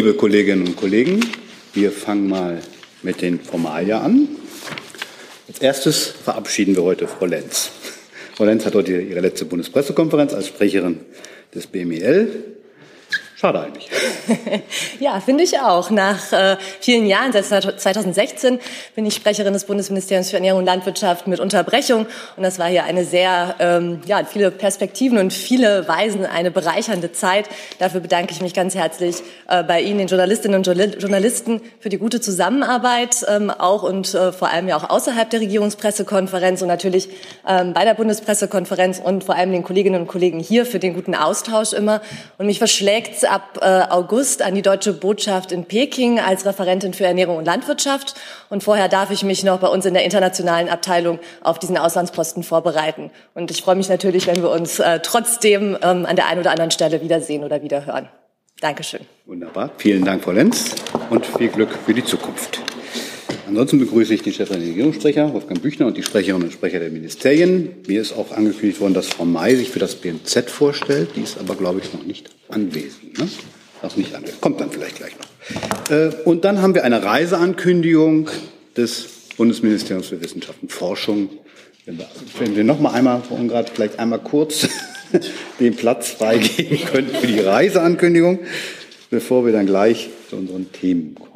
liebe Kolleginnen und Kollegen, wir fangen mal mit den Formalia an. Als erstes verabschieden wir heute Frau Lenz. Frau Lenz hat heute ihre letzte Bundespressekonferenz als Sprecherin des BMEL. Schade eigentlich. ja, finde ich auch. Nach äh, vielen Jahren, seit 2016, bin ich Sprecherin des Bundesministeriums für Ernährung und Landwirtschaft mit Unterbrechung. Und das war hier eine sehr, ähm, ja, viele Perspektiven und viele Weisen, eine bereichernde Zeit. Dafür bedanke ich mich ganz herzlich äh, bei Ihnen, den Journalistinnen und Journalisten, für die gute Zusammenarbeit, ähm, auch und äh, vor allem ja auch außerhalb der Regierungspressekonferenz und natürlich ähm, bei der Bundespressekonferenz und vor allem den Kolleginnen und Kollegen hier für den guten Austausch immer. Und mich verschlägt ab äh, August an die deutsche Botschaft in Peking als Referentin für Ernährung und Landwirtschaft. Und vorher darf ich mich noch bei uns in der internationalen Abteilung auf diesen Auslandsposten vorbereiten. Und ich freue mich natürlich, wenn wir uns äh, trotzdem ähm, an der einen oder anderen Stelle wiedersehen oder wiederhören. Dankeschön. Wunderbar. Vielen Dank, Frau Lenz. Und viel Glück für die Zukunft. Ansonsten begrüße ich den der Regierungssprecher, Wolfgang Büchner, und die Sprecherinnen und Sprecher der Ministerien. Mir ist auch angekündigt worden, dass Frau May sich für das BMZ vorstellt. Die ist aber, glaube ich, noch nicht anwesend. Ne? Noch nicht anwesend. Kommt dann vielleicht gleich noch. Äh, und dann haben wir eine Reiseankündigung des Bundesministeriums für Wissenschaft und Forschung. Wenn wir noch mal einmal, Frau Ungrad, vielleicht einmal kurz den Platz freigeben könnten für die Reiseankündigung, bevor wir dann gleich zu unseren Themen kommen.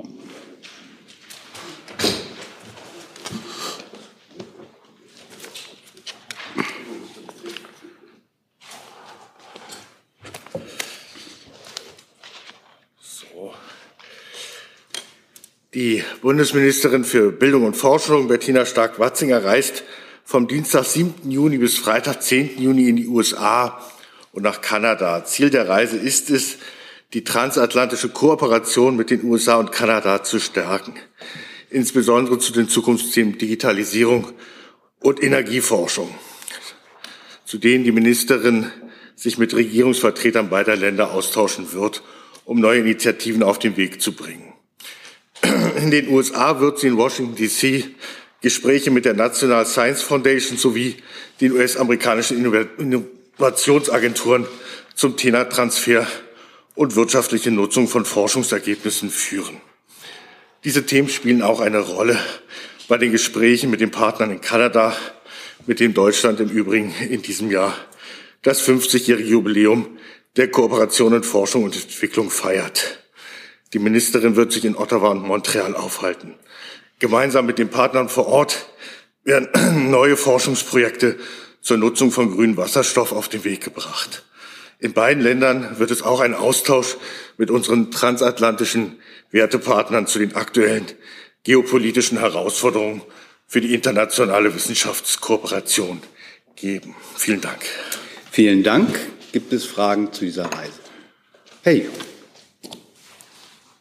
Die Bundesministerin für Bildung und Forschung, Bettina Stark-Watzinger, reist vom Dienstag, 7. Juni bis Freitag, 10. Juni in die USA und nach Kanada. Ziel der Reise ist es, die transatlantische Kooperation mit den USA und Kanada zu stärken, insbesondere zu den Zukunftsthemen Digitalisierung und Energieforschung, zu denen die Ministerin sich mit Regierungsvertretern beider Länder austauschen wird, um neue Initiativen auf den Weg zu bringen. In den USA wird sie in Washington, D.C. Gespräche mit der National Science Foundation sowie den US-amerikanischen Innovationsagenturen zum Thema Transfer und wirtschaftliche Nutzung von Forschungsergebnissen führen. Diese Themen spielen auch eine Rolle bei den Gesprächen mit den Partnern in Kanada, mit dem Deutschland im Übrigen in diesem Jahr das 50-jährige Jubiläum der Kooperation in Forschung und Entwicklung feiert. Die Ministerin wird sich in Ottawa und Montreal aufhalten. Gemeinsam mit den Partnern vor Ort werden neue Forschungsprojekte zur Nutzung von grünem Wasserstoff auf den Weg gebracht. In beiden Ländern wird es auch einen Austausch mit unseren transatlantischen Wertepartnern zu den aktuellen geopolitischen Herausforderungen für die internationale Wissenschaftskooperation geben. Vielen Dank. Vielen Dank. Gibt es Fragen zu dieser Reise? Hey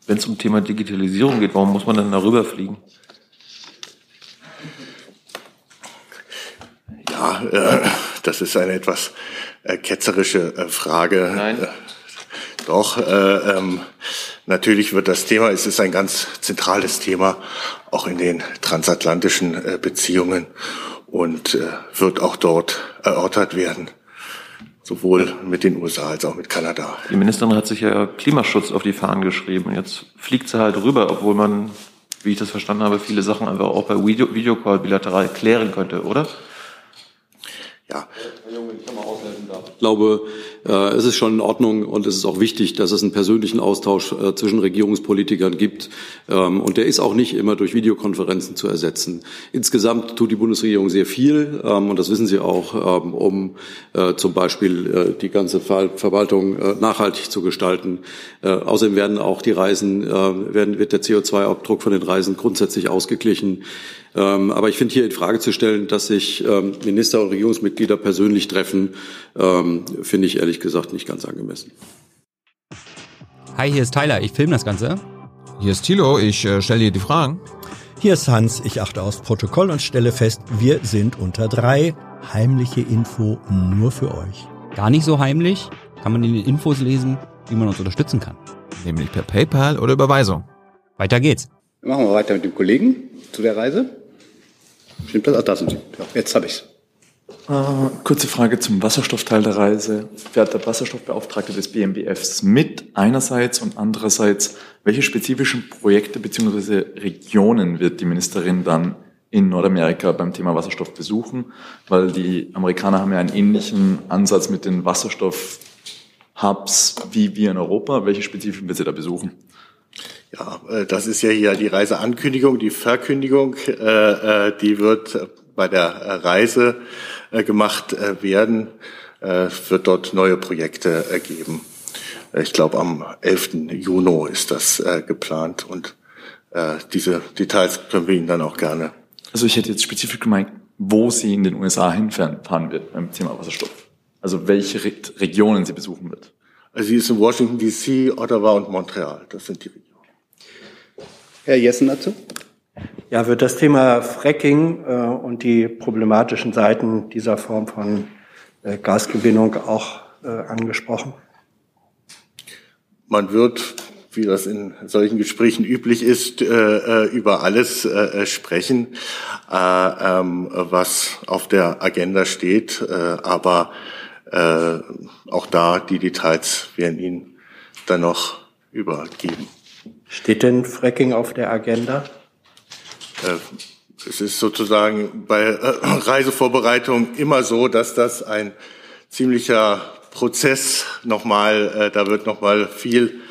wenn es um Thema Digitalisierung geht, warum muss man dann darüber fliegen? Ja, äh, das ist eine etwas äh, ketzerische äh, Frage. Nein. Äh, doch, äh, ähm, natürlich wird das Thema, es ist ein ganz zentrales Thema, auch in den transatlantischen äh, Beziehungen und wird auch dort erörtert werden sowohl mit den USA als auch mit Kanada. Die Ministerin hat sich ja Klimaschutz auf die Fahnen geschrieben. Jetzt fliegt sie halt rüber, obwohl man, wie ich das verstanden habe, viele Sachen einfach auch per Video Videocall bilateral klären könnte, oder? Ja. Herr Junge, ich kann mal aushelfen darf. Ich glaube, es ist schon in Ordnung und es ist auch wichtig, dass es einen persönlichen Austausch äh, zwischen Regierungspolitikern gibt. Ähm, und der ist auch nicht immer durch Videokonferenzen zu ersetzen. Insgesamt tut die Bundesregierung sehr viel, ähm, und das wissen Sie auch, ähm, um äh, zum Beispiel die ganze Verwaltung nachhaltig zu gestalten. Außerdem werden auch die Reisen, werden, wird der CO2-Abdruck von den Reisen grundsätzlich ausgeglichen. Aber ich finde hier in Frage zu stellen, dass sich Minister und Regierungsmitglieder persönlich treffen, finde ich ehrlich ehrlich gesagt nicht ganz angemessen. Hi, hier ist Tyler, ich filme das Ganze. Hier ist Thilo, ich äh, stelle dir die Fragen. Hier ist Hans, ich achte aufs Protokoll und stelle fest, wir sind unter drei. Heimliche Info nur für euch. Gar nicht so heimlich, kann man in den Infos lesen, wie man uns unterstützen kann. Nämlich per PayPal oder Überweisung. Weiter geht's. Machen wir weiter mit dem Kollegen zu der Reise. Stimmt das? Ach, da sind Sie. Ja, jetzt habe ich's. Äh, kurze Frage zum Wasserstoffteil der Reise. Fährt der Wasserstoffbeauftragte des BMBFs mit einerseits und andererseits, welche spezifischen Projekte bzw. Regionen wird die Ministerin dann in Nordamerika beim Thema Wasserstoff besuchen? Weil die Amerikaner haben ja einen ähnlichen Ansatz mit den Wasserstoff-Hubs wie wir in Europa. Welche spezifischen wird sie da besuchen? Ja, äh, das ist ja hier die Reiseankündigung, die Verkündigung, äh, die wird bei der Reise äh, gemacht äh, werden. Äh, wird dort neue Projekte geben. Ich glaube, am 11. Juni ist das geplant und diese Details können wir Ihnen dann auch gerne. Also ich hätte jetzt spezifisch gemeint, wo sie in den USA hinfahren wird beim Thema Wasserstoff. Also welche Re Regionen sie besuchen wird. Also sie ist in Washington DC, Ottawa und Montreal. Das sind die Regionen. Herr Jessen dazu? Ja, wird das Thema Fracking äh, und die problematischen Seiten dieser Form von äh, Gasgewinnung auch äh, angesprochen? Man wird, wie das in solchen Gesprächen üblich ist, äh, äh, über alles äh, sprechen, ähm, was auf der Agenda steht. aber auch da die Details werden Ihnen dann noch übergeben. Steht denn Fracking auf der Agenda? Äh, es ist sozusagen bei äh, Reisevorbereitung immer so, dass das ein ziemlicher Prozess nochmal, äh, da wird nochmal viel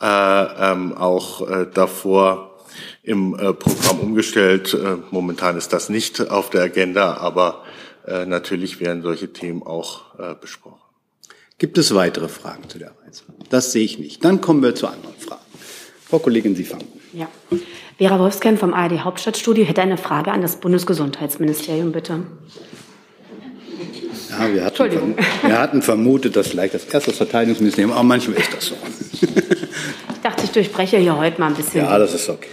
ähm, auch davor im Programm umgestellt. Momentan ist das nicht auf der Agenda, aber natürlich werden solche Themen auch besprochen. Gibt es weitere Fragen zu der Reise? Das sehe ich nicht. Dann kommen wir zu anderen Fragen. Frau Kollegin, Sie fangen. Ja. Vera Wolfsken vom ARD Hauptstadtstudio hätte eine Frage an das Bundesgesundheitsministerium, bitte. Ja, wir hatten, wir hatten vermutet, dass vielleicht das erste Verteidigungsministerium, aber manchmal ist das so. Ich dachte, ich durchbreche hier heute mal ein bisschen. Ja, das ist okay.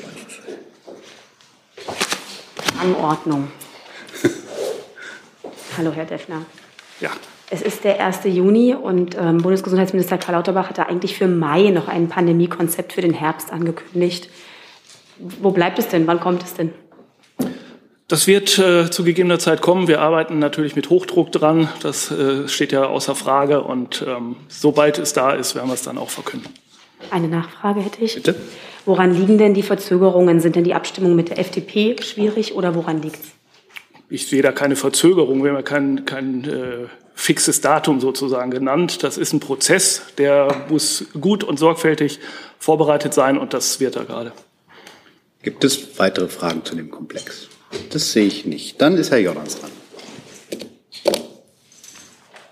Anordnung. Hallo, Herr Deffner. Ja. Es ist der 1. Juni und ähm, Bundesgesundheitsminister Karl Lauterbach hatte eigentlich für Mai noch ein Pandemiekonzept für den Herbst angekündigt. Wo bleibt es denn? Wann kommt es denn? Das wird äh, zu gegebener Zeit kommen. Wir arbeiten natürlich mit Hochdruck dran. Das äh, steht ja außer Frage. Und ähm, sobald es da ist, werden wir es dann auch verkünden. Eine Nachfrage hätte ich. Bitte? Woran liegen denn die Verzögerungen? Sind denn die Abstimmungen mit der FDP schwierig oder woran liegt es? Ich sehe da keine Verzögerung. Wir haben ja kein, kein äh, fixes Datum sozusagen genannt. Das ist ein Prozess, der muss gut und sorgfältig vorbereitet sein und das wird er gerade. Gibt es weitere Fragen zu dem Komplex? Das sehe ich nicht. Dann ist Herr Jordans dran.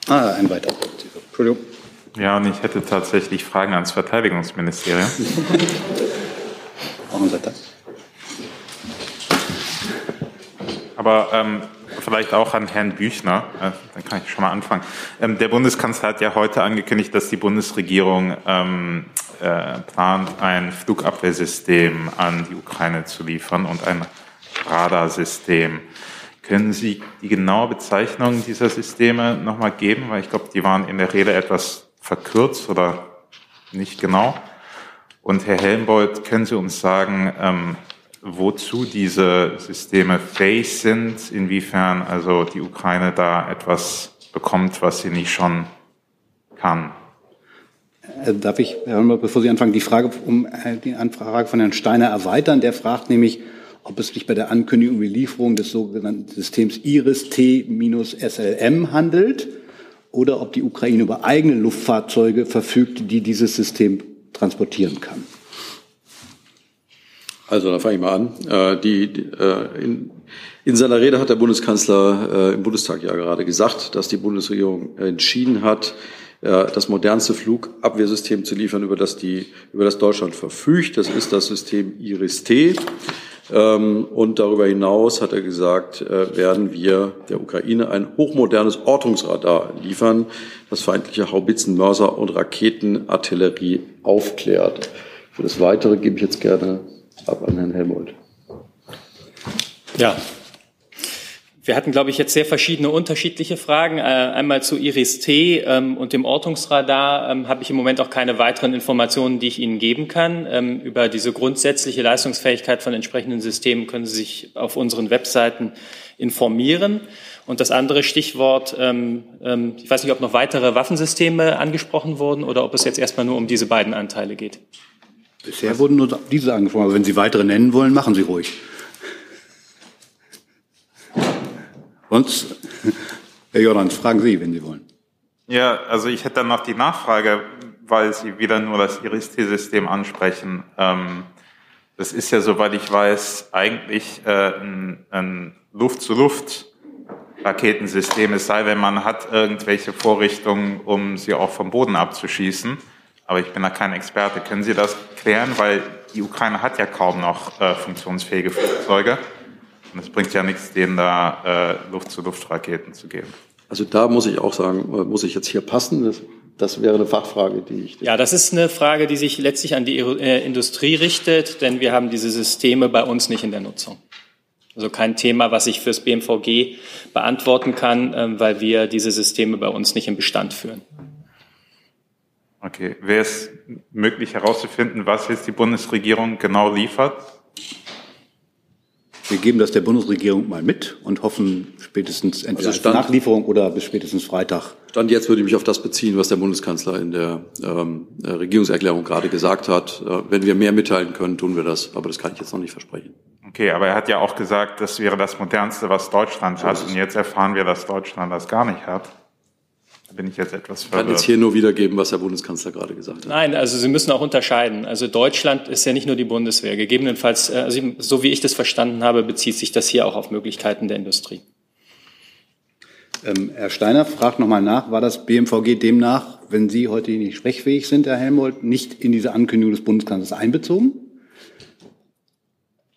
Ah, ein weiterer. Entschuldigung. Ja, und ich hätte tatsächlich Fragen ans Verteidigungsministerium. Warum seid das? Aber ähm, vielleicht auch an Herrn Büchner, äh, dann kann ich schon mal anfangen. Ähm, der Bundeskanzler hat ja heute angekündigt, dass die Bundesregierung ähm, äh, plant, ein Flugabwehrsystem an die Ukraine zu liefern und ein Radarsystem. Können Sie die genaue Bezeichnung dieser Systeme nochmal geben? Weil ich glaube, die waren in der Rede etwas verkürzt oder nicht genau. Und Herr Helmbold, können Sie uns sagen, ähm, wozu diese Systeme fähig sind, inwiefern also die Ukraine da etwas bekommt, was sie nicht schon kann? Äh, darf ich, Herr Holmer, bevor Sie anfangen, die Frage um äh, die Anfrage von Herrn Steiner erweitern? Der fragt nämlich, ob es sich bei der Ankündigung die Lieferung des sogenannten Systems IRIS-T-SLM handelt oder ob die Ukraine über eigene Luftfahrzeuge verfügt, die dieses System transportieren kann. Also, da fange ich mal an. Äh, die, in, in seiner Rede hat der Bundeskanzler im Bundestag ja gerade gesagt, dass die Bundesregierung entschieden hat, das modernste Flugabwehrsystem zu liefern, über das, die, über das Deutschland verfügt. Das ist das System IRIS-T. Ähm, und darüber hinaus hat er gesagt, äh, werden wir der Ukraine ein hochmodernes Ortungsradar liefern, das feindliche Haubitzen, Mörser und Raketenartillerie aufklärt. Für das Weitere gebe ich jetzt gerne ab an Herrn Helmut. Ja, Wir hatten, glaube ich, jetzt sehr verschiedene unterschiedliche Fragen. Äh, einmal zu Iris-T ähm, und dem Ortungsradar ähm, habe ich im Moment auch keine weiteren Informationen, die ich Ihnen geben kann. Ähm, über diese grundsätzliche Leistungsfähigkeit von entsprechenden Systemen können Sie sich auf unseren Webseiten informieren. Und das andere Stichwort, ich weiß nicht, ob noch weitere Waffensysteme angesprochen wurden oder ob es jetzt erstmal nur um diese beiden Anteile geht. Bisher wurden nur diese angesprochen, aber wenn Sie weitere nennen wollen, machen Sie ruhig. Sonst, Herr Jordans, fragen Sie, wenn Sie wollen. Ja, also ich hätte dann noch die Nachfrage, weil Sie wieder nur das IRIS-T-System ansprechen. Ähm, das ist ja, soweit ich weiß, eigentlich äh, ein, Luft-zu-Luft-Raketensystem, es sei, wenn man hat irgendwelche Vorrichtungen, um sie auch vom Boden abzuschießen. Aber ich bin da kein Experte. Können Sie das klären? Weil die Ukraine hat ja kaum noch äh, funktionsfähige Flugzeuge. Und es bringt ja nichts, denen da äh, Luft-zu-Luft-Raketen zu geben. Also da muss ich auch sagen, äh, muss ich jetzt hier passen. Das, das wäre eine Fachfrage, die ich. Ja, das ist eine Frage, die sich letztlich an die äh, Industrie richtet, denn wir haben diese Systeme bei uns nicht in der Nutzung. Also kein Thema, was ich fürs BMVG beantworten kann, äh, weil wir diese Systeme bei uns nicht im Bestand führen. Okay, wäre es möglich herauszufinden, was jetzt die Bundesregierung genau liefert? Wir geben das der Bundesregierung mal mit und hoffen spätestens entweder also Stand, Nachlieferung oder bis spätestens Freitag. Stand jetzt würde ich mich auf das beziehen, was der Bundeskanzler in der ähm, Regierungserklärung gerade gesagt hat. Äh, wenn wir mehr mitteilen können, tun wir das. Aber das kann ich jetzt noch nicht versprechen. Okay, aber er hat ja auch gesagt, das wäre das Modernste, was Deutschland hat. Und jetzt erfahren wir, dass Deutschland das gar nicht hat. Da bin ich jetzt etwas verwirrt. Ich kann jetzt hier nur wiedergeben, was der Bundeskanzler gerade gesagt hat. Nein, also Sie müssen auch unterscheiden. Also Deutschland ist ja nicht nur die Bundeswehr. Gegebenenfalls, äh, also so wie ich das verstanden habe, bezieht sich das hier auch auf Möglichkeiten der Industrie. Ähm, Herr Steiner fragt nochmal nach, war das BMVG demnach, wenn Sie heute nicht sprechfähig sind, Herr Helmholtz, nicht in diese Ankündigung des Bundeskanzlers einbezogen?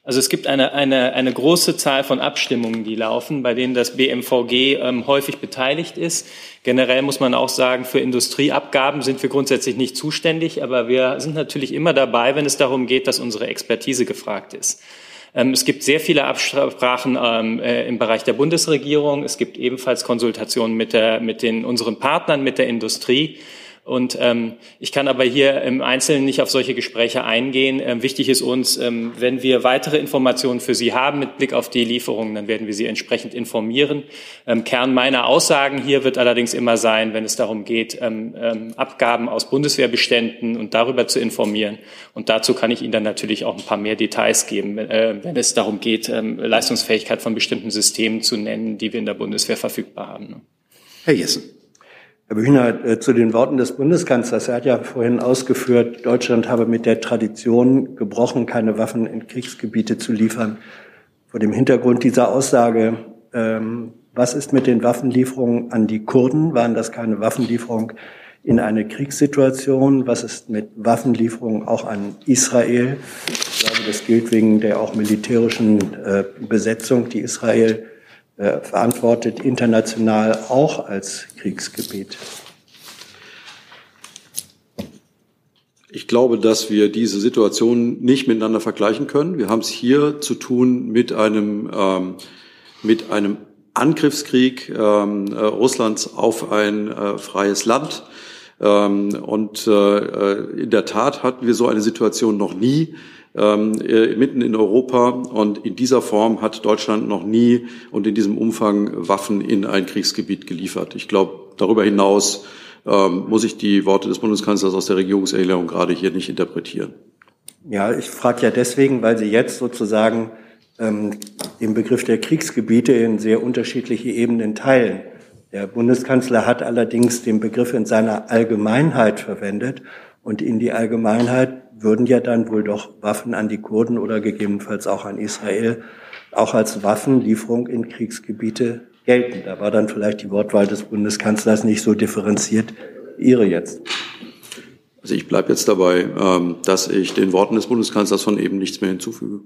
Also es gibt eine, eine, eine große Zahl von Abstimmungen, die laufen, bei denen das BMVG ähm, häufig beteiligt ist. Generell muss man auch sagen, für Industrieabgaben sind wir grundsätzlich nicht zuständig, aber wir sind natürlich immer dabei, wenn es darum geht, dass unsere Expertise gefragt ist. Ähm, es gibt sehr viele Absprachen ähm, äh, im Bereich der Bundesregierung. Es gibt ebenfalls Konsultationen mit, der, mit den, unseren Partnern, mit der Industrie. Und ähm, ich kann aber hier im Einzelnen nicht auf solche Gespräche eingehen. Ähm, wichtig ist uns, ähm, wenn wir weitere Informationen für Sie haben mit Blick auf die Lieferungen, dann werden wir Sie entsprechend informieren. Ähm, Kern meiner Aussagen hier wird allerdings immer sein, wenn es darum geht, ähm, ähm, Abgaben aus Bundeswehrbeständen und darüber zu informieren. Und dazu kann ich Ihnen dann natürlich auch ein paar mehr Details geben, äh, wenn es darum geht, ähm, Leistungsfähigkeit von bestimmten Systemen zu nennen, die wir in der Bundeswehr verfügbar haben. Herr Jessen. Herr Bühner, äh, zu den Worten des Bundeskanzlers. Er hat ja vorhin ausgeführt, Deutschland habe mit der Tradition gebrochen, keine Waffen in Kriegsgebiete zu liefern. Vor dem Hintergrund dieser Aussage, ähm, was ist mit den Waffenlieferungen an die Kurden? Waren das keine Waffenlieferungen in eine Kriegssituation? Was ist mit Waffenlieferungen auch an Israel? Ich glaube, das gilt wegen der auch militärischen äh, Besetzung, die Israel äh, verantwortet international auch als Kriegsgebiet. Ich glaube, dass wir diese Situation nicht miteinander vergleichen können. Wir haben es hier zu tun mit einem, ähm, mit einem Angriffskrieg ähm, äh, Russlands auf ein äh, freies Land. Ähm, und äh, äh in der Tat hatten wir so eine Situation noch nie ähm, äh, mitten in Europa. Und in dieser Form hat Deutschland noch nie und in diesem Umfang Waffen in ein Kriegsgebiet geliefert. Ich glaube, darüber hinaus ähm, muss ich die Worte des Bundeskanzlers aus der Regierungserklärung gerade hier nicht interpretieren. Ja, ich frage ja deswegen, weil Sie jetzt sozusagen ähm, den Begriff der Kriegsgebiete in sehr unterschiedliche Ebenen teilen. Der Bundeskanzler hat allerdings den Begriff in seiner Allgemeinheit verwendet und in die Allgemeinheit würden ja dann wohl doch Waffen an die Kurden oder gegebenenfalls auch an Israel auch als Waffenlieferung in Kriegsgebiete gelten. Da war dann vielleicht die Wortwahl des Bundeskanzlers nicht so differenziert wie Ihre jetzt. Also ich bleibe jetzt dabei, ähm, dass ich den Worten des Bundeskanzlers von eben nichts mehr hinzufüge.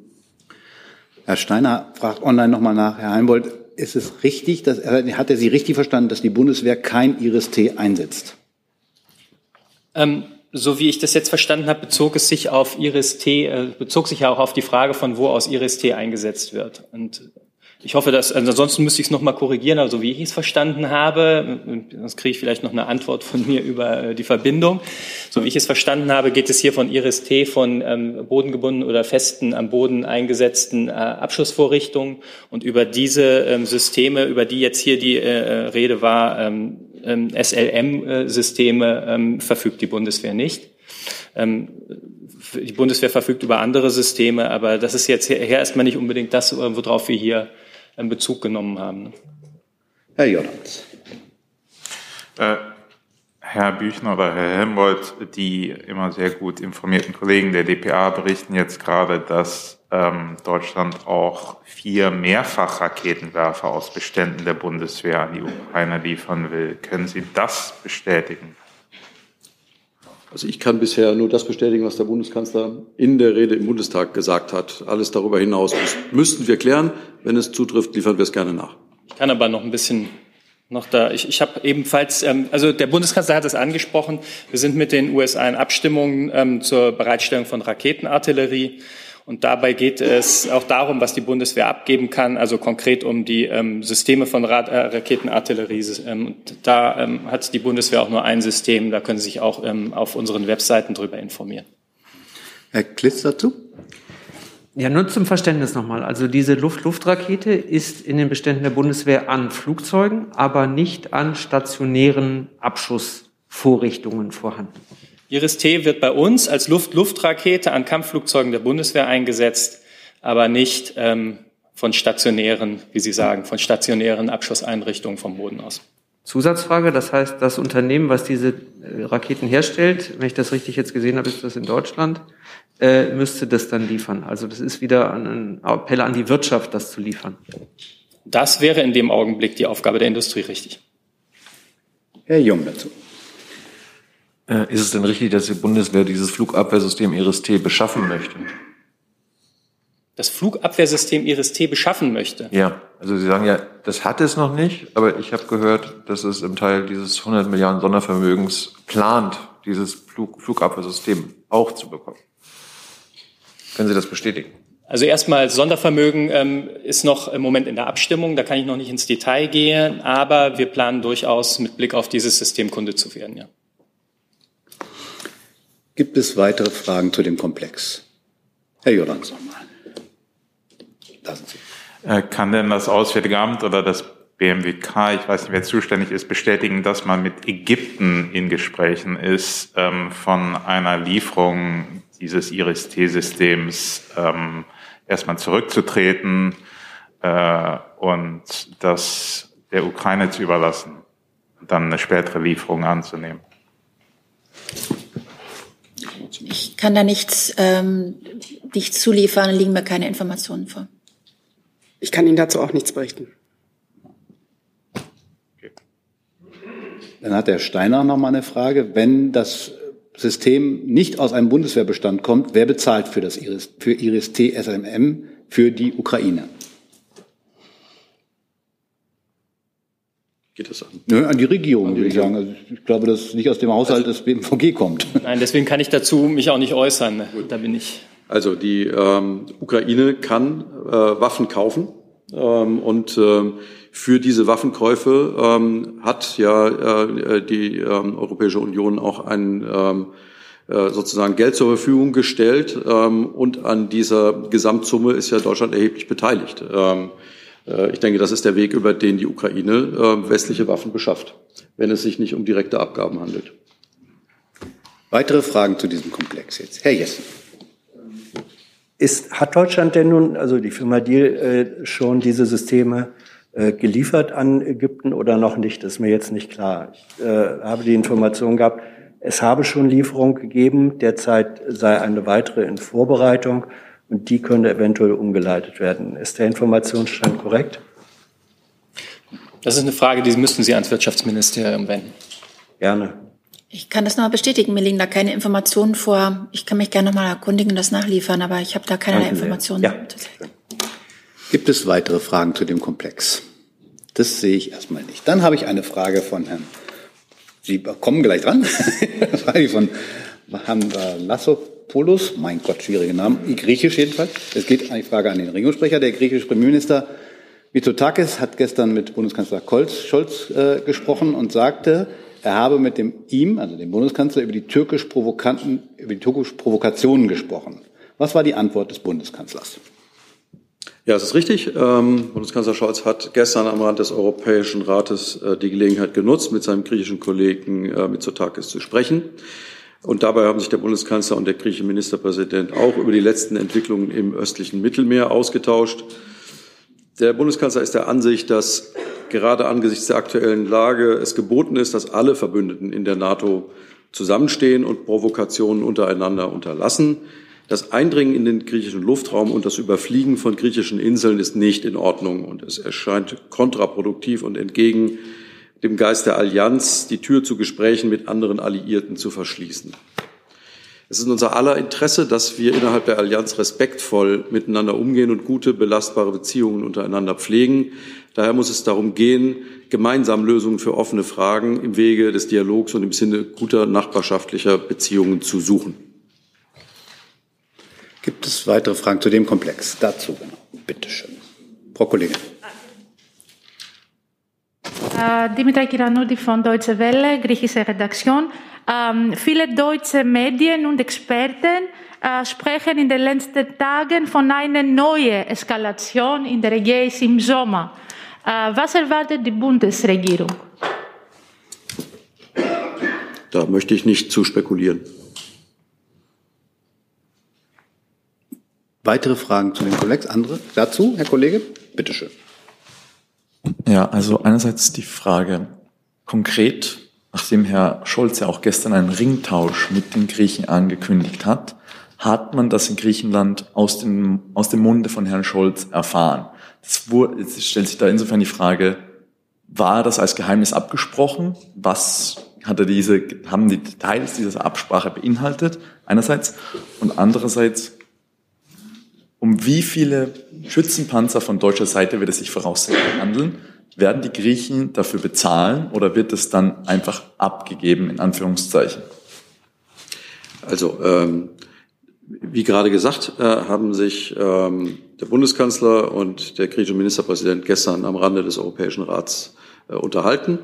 Herr Steiner fragt online nochmal nach. Herr Heimbold, ist es richtig, dass, hat er Sie richtig verstanden, dass die Bundeswehr kein Iris-T einsetzt? Ähm, so wie ich das jetzt verstanden habe, bezog es sich auf Iris T, äh, bezog sich ja auch auf die Frage, von wo aus Iris T eingesetzt wird. Und Ich hoffe, dass, also ansonsten müsste ich es nochmal korrigieren, also wie ich es verstanden habe, sonst kriege ich vielleicht noch eine Antwort von mir über äh, die Verbindung. So wie ich es verstanden habe, geht es hier von Iris-T, von ähm, bodengebundenen oder festen am Boden eingesetzten äh, Abschussvorrichtungen und über diese ähm, Systeme, über die jetzt hier die äh, äh Rede war, ähm, ähm SLM-Systeme ähm, verfügt die Bundeswehr nicht. Ähm, die Bundeswehr verfügt über andere Systeme, aber das ist jetzt her erstmal nicht unbedingt das, äh, worauf wir hier in Bezug genommen haben. Herr Jordans. Äh, Herr Büchner oder Herr Helmholtz, die immer sehr gut informierten Kollegen der DPA berichten jetzt gerade, dass ähm, Deutschland auch vier Mehrfachraketenwerfer aus Beständen der Bundeswehr an die Ukraine liefern will. Können Sie das bestätigen? Also ich kann bisher nur das bestätigen, was der Bundeskanzler in der Rede im Bundestag gesagt hat. Alles darüber hinaus müssten wir klären. Wenn es zutrifft, liefern wir es gerne nach. Ich kann aber noch ein bisschen noch da. Ich, ich habe ebenfalls, ähm, also der Bundeskanzler hat es angesprochen. Wir sind mit den USA in Abstimmung ähm, zur Bereitstellung von Raketenartillerie. Und dabei geht es auch darum, was die Bundeswehr abgeben kann, also konkret um die ähm, Systeme von Rad äh, Raketenartillerie. Ähm, und da ähm, hat die Bundeswehr auch nur ein System. Da können Sie sich auch ähm, auf unseren Webseiten darüber informieren. Herr Klitz dazu? Ja, nur zum Verständnis nochmal. Also diese Luft-Luft-Rakete ist in den Beständen der Bundeswehr an Flugzeugen, aber nicht an stationären Abschussvorrichtungen vorhanden. Iris-T wird bei uns als Luft-Luft-Rakete an Kampfflugzeugen der Bundeswehr eingesetzt, aber nicht ähm, von stationären, wie Sie sagen, von stationären Abschusseinrichtungen vom Boden aus. Zusatzfrage, das heißt, das Unternehmen, was diese äh, Raketen herstellt, wenn ich das richtig jetzt gesehen habe, ist das in Deutschland, äh, müsste das dann liefern. Also das ist wieder ein Appell an die Wirtschaft, das zu liefern. Das wäre in dem Augenblick die Aufgabe der Industrie richtig. Herr Jung dazu. Äh, ist es denn richtig, dass die Bundeswehr dieses Flugabwehrsystem IRIS-T beschaffen möchte? Das Flugabwehrsystem IRIS-T beschaffen möchte? Ja, also Sie sagen ja, das hat es noch nicht, aber ich habe gehört, dass es im Teil dieses 100 Milliarden Sondervermögens plant, dieses Flug Flugabwehrsystem auch zu bekommen. Können Sie das bestätigen? Also erstmal Sondervermögen ähm, ist noch im Moment in der Abstimmung, da kann ich noch nicht ins Detail gehen, aber wir planen durchaus mit Blick auf dieses System Kunde zu werden, ja. Gibt es weitere Fragen zu dem Komplex? Herr Jordans nochmal. Sind Sie. Äh, kann denn das Auswärtige Amt oder das BMWK, ich weiß nicht, wer zuständig ist, bestätigen, dass man mit Ägypten in Gesprächen ist, ähm, von einer Lieferung dieses IRIS-T-Systems ähm, erstmal zurückzutreten äh, und das der Ukraine zu überlassen, dann eine spätere Lieferung anzunehmen. Ich kann da nichts, ähm, nichts zuliefern, liegen mir keine Informationen vor. Ich kann Ihnen dazu auch nichts berichten. Dann hat der Steiner noch mal eine Frage. Wenn das System nicht aus einem Bundeswehrbestand kommt, wer bezahlt für das Iris, für Iris T SMM für die Ukraine? Geht das an? Nö, an die Regierung, würde ich sagen. Also ich glaube, dass es nicht aus dem Haushalt des BMVG kommt. Nein, deswegen kann ich dazu mich auch nicht äußern. Da bin ich. Also die ähm, Ukraine kann äh, Waffen kaufen ähm, und ähm, für diese Waffenkäufe ähm, hat ja äh, die ähm, Europäische Union auch ein ähm, äh, sozusagen Geld zur Verfügung gestellt ähm, und an dieser Gesamtsumme ist ja Deutschland erheblich beteiligt. Ähm, äh, ich denke, das ist der Weg, über den die Ukraine äh, westliche Waffen beschafft, wenn es sich nicht um direkte Abgaben handelt. Weitere Fragen zu diesem Komplex jetzt. Herr Jessen. Ist, hat Deutschland denn nun, also die Firma Deal, äh, schon diese Systeme äh, geliefert an Ägypten oder noch nicht? Das ist mir jetzt nicht klar. Ich äh, habe die Information gehabt, es habe schon Lieferung gegeben. Derzeit sei eine weitere in Vorbereitung und die könnte eventuell umgeleitet werden. Ist der Informationsstand korrekt? Das ist eine Frage, die müssten Sie ans Wirtschaftsministerium wenden. Gerne. Ich kann das nochmal bestätigen. Mir liegen da keine Informationen vor. Ich kann mich gerne nochmal erkundigen und das nachliefern, aber ich habe da keine Informationen. Ja. Gibt es weitere Fragen zu dem Komplex? Das sehe ich erstmal nicht. Dann habe ich eine Frage von Herrn. Sie kommen gleich dran. Frage von Herrn Lasso. Paulus, mein Gott, schwierige Namen, griechisch jedenfalls. Es geht eine Frage an den Regierungssprecher. Der griechische Premierminister Mitsotakis hat gestern mit Bundeskanzler Scholz äh, gesprochen und sagte, er habe mit dem ihm, also dem Bundeskanzler, über die türkisch provokanten, über die türkisch Provokationen gesprochen. Was war die Antwort des Bundeskanzlers? Ja, es ist richtig. Ähm, Bundeskanzler Scholz hat gestern am Rand des Europäischen Rates äh, die Gelegenheit genutzt, mit seinem griechischen Kollegen äh, Mitsotakis zu sprechen. Und dabei haben sich der Bundeskanzler und der griechische Ministerpräsident auch über die letzten Entwicklungen im östlichen Mittelmeer ausgetauscht. Der Bundeskanzler ist der Ansicht, dass gerade angesichts der aktuellen Lage es geboten ist, dass alle Verbündeten in der NATO zusammenstehen und Provokationen untereinander unterlassen. Das Eindringen in den griechischen Luftraum und das Überfliegen von griechischen Inseln ist nicht in Ordnung und es erscheint kontraproduktiv und entgegen dem Geist der Allianz, die Tür zu Gesprächen mit anderen Alliierten zu verschließen. Es ist in unser aller Interesse, dass wir innerhalb der Allianz respektvoll miteinander umgehen und gute, belastbare Beziehungen untereinander pflegen. Daher muss es darum gehen, gemeinsam Lösungen für offene Fragen im Wege des Dialogs und im Sinne guter nachbarschaftlicher Beziehungen zu suchen. Gibt es weitere Fragen zu dem Komplex? Dazu, genau. Bitte schön. Frau Kollegin. Äh, Dimitra Kiranoudi von Deutsche Welle, griechische Redaktion. Ähm, viele deutsche Medien und Experten äh, sprechen in den letzten Tagen von einer neuen Eskalation in der Ägäis im Sommer. Äh, was erwartet die Bundesregierung? Da möchte ich nicht zu spekulieren. Weitere Fragen zu dem Komplex? Andere dazu, Herr Kollege? Bitte schön. Ja, also einerseits die Frage konkret, nachdem Herr Scholz ja auch gestern einen Ringtausch mit den Griechen angekündigt hat, hat man das in Griechenland aus dem, aus dem Munde von Herrn Scholz erfahren. Es, stellt sich da insofern die Frage, war das als Geheimnis abgesprochen? Was hat er diese, haben die Details dieser Absprache beinhaltet? Einerseits. Und andererseits, um wie viele Schützenpanzer von deutscher Seite wird es sich voraussichtlich handeln? Werden die Griechen dafür bezahlen oder wird es dann einfach abgegeben, in Anführungszeichen? Also, ähm, wie gerade gesagt, äh, haben sich ähm, der Bundeskanzler und der griechische Ministerpräsident gestern am Rande des Europäischen Rats äh, unterhalten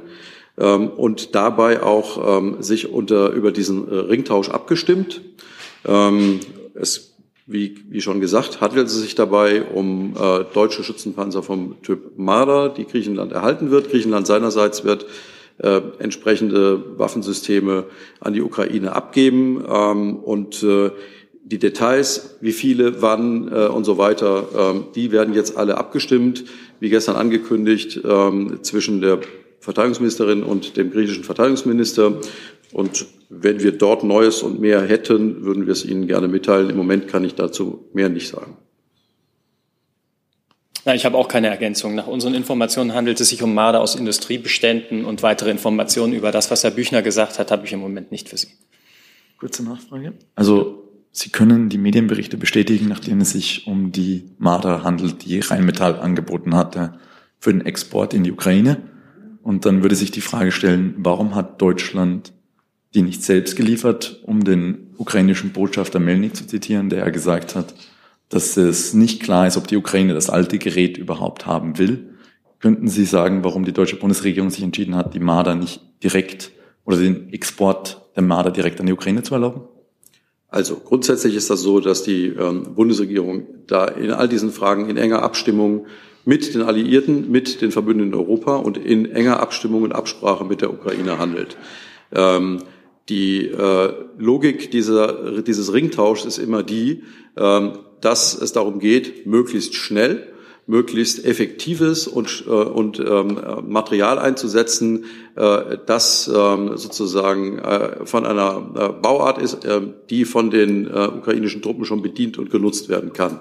ähm, und dabei auch ähm, sich unter, über diesen äh, Ringtausch abgestimmt. Ähm, es wie, wie schon gesagt, handelt es sich dabei um äh, deutsche Schützenpanzer vom Typ Marder, die Griechenland erhalten wird. Griechenland seinerseits wird äh, entsprechende Waffensysteme an die Ukraine abgeben ähm, und äh, die Details, wie viele, wann äh, und so weiter, ähm, die werden jetzt alle abgestimmt, wie gestern angekündigt, ähm, zwischen der Verteidigungsministerin und dem griechischen Verteidigungsminister. Und wenn wir dort Neues und mehr hätten, würden wir es Ihnen gerne mitteilen. Im Moment kann ich dazu mehr nicht sagen. Nein, ich habe auch keine Ergänzung. Nach unseren Informationen handelt es sich um Marder aus Industriebeständen und weitere Informationen über das, was Herr Büchner gesagt hat, habe ich im Moment nicht für Sie. Kurze Nachfrage. Also Sie können die Medienberichte bestätigen, nachdem es sich um die Marder handelt, die Rheinmetall angeboten hatte für den Export in die Ukraine. Und dann würde sich die Frage stellen, warum hat Deutschland die nicht selbst geliefert, um den ukrainischen Botschafter Melnik zu zitieren, der ja gesagt hat, dass es nicht klar ist, ob die Ukraine das alte Gerät überhaupt haben will. Könnten Sie sagen, warum die deutsche Bundesregierung sich entschieden hat, die Marder nicht direkt oder den Export der Marder direkt an die Ukraine zu erlauben? Also grundsätzlich ist das so, dass die ähm, Bundesregierung da in all diesen Fragen in enger Abstimmung mit den Alliierten, mit den Verbündeten Europa und in enger Abstimmung und Absprache mit der Ukraine handelt. Ähm, die äh, Logik dieser, dieses Ringtauschs ist immer die, ähm, dass es darum geht, möglichst schnell, möglichst effektives und, äh, und ähm, Material einzusetzen, äh, das ähm, sozusagen äh, von einer äh, Bauart ist, äh, die von den äh, ukrainischen Truppen schon bedient und genutzt werden kann.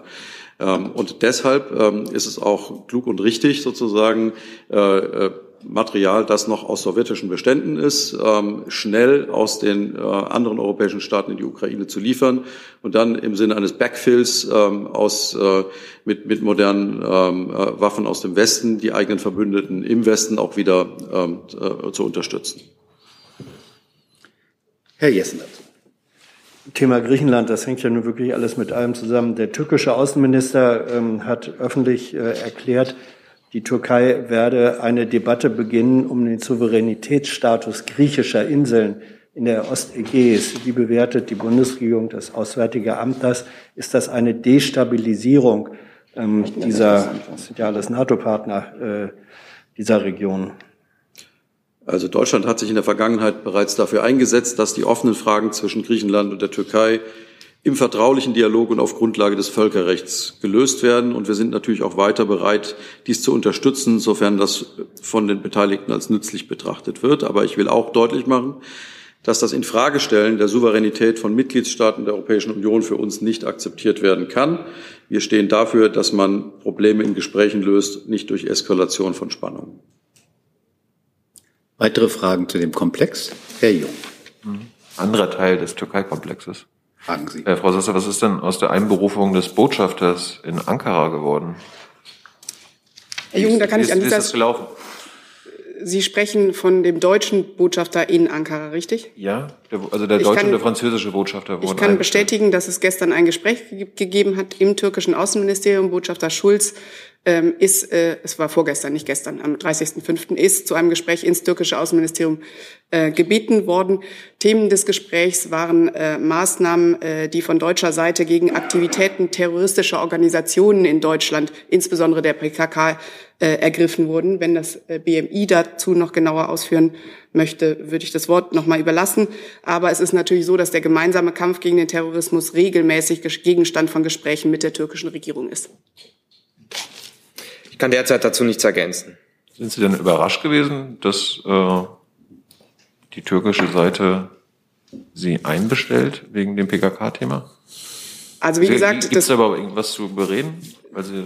Ähm, und deshalb ähm, ist es auch klug und richtig, sozusagen äh, äh Material, das noch aus sowjetischen Beständen ist, ähm, schnell aus den äh, anderen europäischen Staaten in die Ukraine zu liefern und dann im Sinne eines Backfills ähm, aus, äh, mit, mit modernen ähm, äh, Waffen aus dem Westen die eigenen Verbündeten im Westen auch wieder zu unterstützen. Herr Jessen dazu. Thema Griechenland, das hängt ja nun wirklich alles mit allem zusammen. Der türkische Außenminister ähm, hat öffentlich äh, erklärt, die Türkei werde eine Debatte beginnen um den Souveränitätsstatus griechischer Inseln in der Ostägäis. Wie bewertet die Bundesregierung, das Auswärtige Amt das? Ist das eine Destabilisierung ähm, dieser, das sind ja alles NATO-Partner, äh, dieser Region? Also Deutschland hat sich in der Vergangenheit bereits dafür eingesetzt, dass die offenen Fragen zwischen Griechenland und der Türkei im vertraulichen Dialog und auf Grundlage des Völkerrechts gelöst werden. Und wir sind natürlich auch weiter bereit, dies zu unterstützen, sofern das von den Beteiligten als nützlich betrachtet wird. Aber ich will auch deutlich machen, dass das Infragestellen der Souveränität von Mitgliedstaaten der Europäischen Union für uns nicht akzeptiert werden kann. Wir stehen dafür, dass man Probleme in Gesprächen löst, nicht durch Eskalation von Spannungen. Weitere Fragen zu dem Komplex? Herr Jung. Anderer Teil des Türkei-Komplexes. Fragen Sie. Äh, Frau Sasser, was ist denn aus der Einberufung des Botschafters in Ankara geworden? Herr Jung, da kann ich an wie ist gelaufen? Sie sprechen von dem deutschen Botschafter in Ankara, richtig? Ja, also der Ich deutsche kann- und der französische Botschafter Ich wurden kann eingestellt. bestätigen, dass es gestern ein Gespräch ge gegeben hat im türkischen Außenministerium. Botschafter Schulz ähm, ist, äh, es war vorgestern, nicht gestern, am 30.05. ist zu einem Gespräch ins türkische Außenministerium äh, gebeten worden. Themen des Gesprächs waren äh, Maßnahmen, äh, die von deutscher Seite gegen Aktivitäten terroristischer Organisationen in Deutschland, insbesondere der PKK, äh, ergriffen wurden. Wenn das äh, BMI dazu noch genauer ausführen möchte, würde ich das Wort noch mal überlassen. Aber es ist natürlich so, dass der gemeinsame Kampf gegen den Terrorismus regelmäßig Gegenstand von Gesprächen mit der türkischen Regierung ist. Ich kann derzeit dazu nichts ergänzen. Sind Sie denn überrascht gewesen, dass äh, die türkische Seite Sie einbestellt wegen dem PKK-Thema? Also wie gesagt, gibt es da aber irgendwas zu bereden? Sie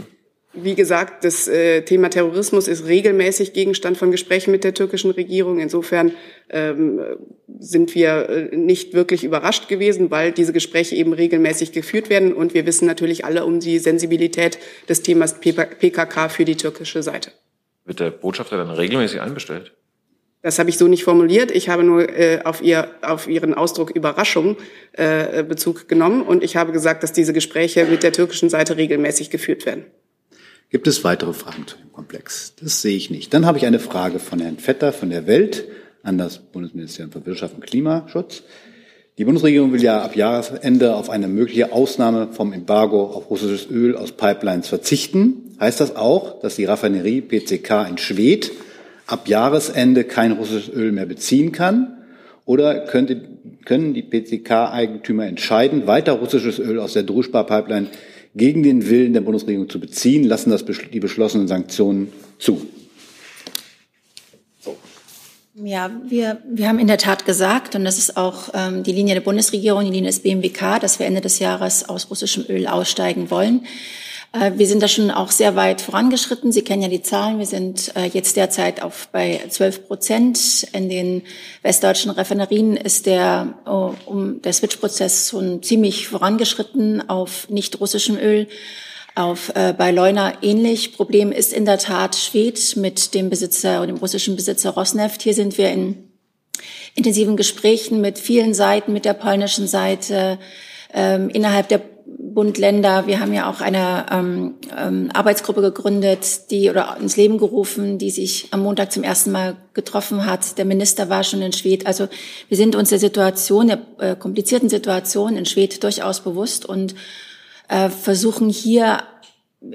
wie gesagt, das äh, Thema Terrorismus ist regelmäßig Gegenstand von Gesprächen mit der türkischen Regierung. Insofern ähm, sind wir äh, nicht wirklich überrascht gewesen, weil diese Gespräche eben regelmäßig geführt werden. Und wir wissen natürlich alle um die Sensibilität des Themas PKK für die türkische Seite. wird der Botschafter dann regelmäßig einbestellt? Das habe ich so nicht formuliert. Ich habe nur äh, auf, ihr, auf Ihren Ausdruck Überraschung äh, Bezug genommen. Und ich habe gesagt, dass diese Gespräche mit der türkischen Seite regelmäßig geführt werden. Gibt es weitere Fragen zu dem Komplex? Das sehe ich nicht. Dann habe ich eine Frage von Herrn Vetter von der Welt an das Bundesministerium für Wirtschaft und Klimaschutz. Die Bundesregierung will ja ab Jahresende auf eine mögliche Ausnahme vom Embargo auf russisches Öl aus Pipelines verzichten. Heißt das auch, dass die Raffinerie PCK in Schwedt ab Jahresende kein russisches Öl mehr beziehen kann? Oder könnte, können die PCK-Eigentümer entscheiden, weiter russisches Öl aus der Druschba-Pipeline gegen den Willen der Bundesregierung zu beziehen, lassen das die beschlossenen Sanktionen zu? Ja, wir, wir haben in der Tat gesagt, und das ist auch ähm, die Linie der Bundesregierung, die Linie des BMWK, dass wir Ende des Jahres aus russischem Öl aussteigen wollen. Äh, wir sind da schon auch sehr weit vorangeschritten. Sie kennen ja die Zahlen. Wir sind äh, jetzt derzeit auf bei 12 Prozent. In den westdeutschen Raffinerien ist der, oh, um, der Switch-Prozess schon ziemlich vorangeschritten auf nicht russischem Öl auf äh, bei Leuna ähnlich. Problem ist in der Tat Schwed mit dem Besitzer und dem russischen Besitzer Rosneft. Hier sind wir in intensiven Gesprächen mit vielen Seiten, mit der polnischen Seite, ähm, innerhalb der Bund-Länder. Wir haben ja auch eine ähm, ähm, Arbeitsgruppe gegründet, die oder ins Leben gerufen, die sich am Montag zum ersten Mal getroffen hat. Der Minister war schon in Schwed. Also wir sind uns der Situation, der äh, komplizierten Situation in Schwed durchaus bewusst und äh, versuchen hier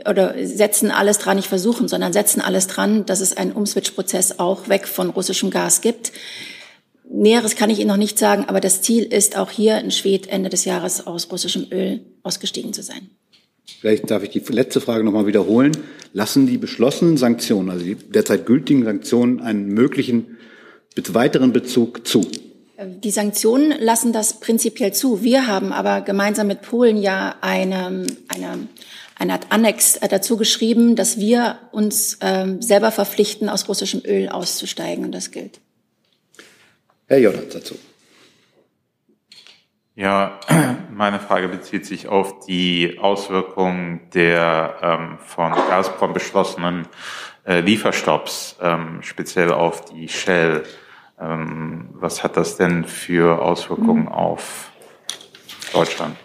oder setzen alles dran, nicht versuchen, sondern setzen alles dran, dass es einen Umswitch-Prozess auch weg von russischem Gas gibt. Näheres kann ich Ihnen noch nicht sagen, aber das Ziel ist auch hier in Schwed Ende des Jahres aus russischem Öl ausgestiegen zu sein. Vielleicht darf ich die letzte Frage nochmal wiederholen. Lassen die beschlossenen Sanktionen, also die derzeit gültigen Sanktionen, einen möglichen weiteren Bezug zu? Die Sanktionen lassen das prinzipiell zu. Wir haben aber gemeinsam mit Polen ja eine, eine, eine Art Annex äh, dazu geschrieben, dass wir uns ähm, selber verpflichten, aus russischem Öl auszusteigen. Und das gilt. Herr Jordans dazu. Ja, meine Frage bezieht sich auf die Auswirkungen der ähm, von Gazprom beschlossenen äh, Lieferstopps, ähm, speziell auf die Shell. Ähm, was hat das denn für Auswirkungen auf Deutschland?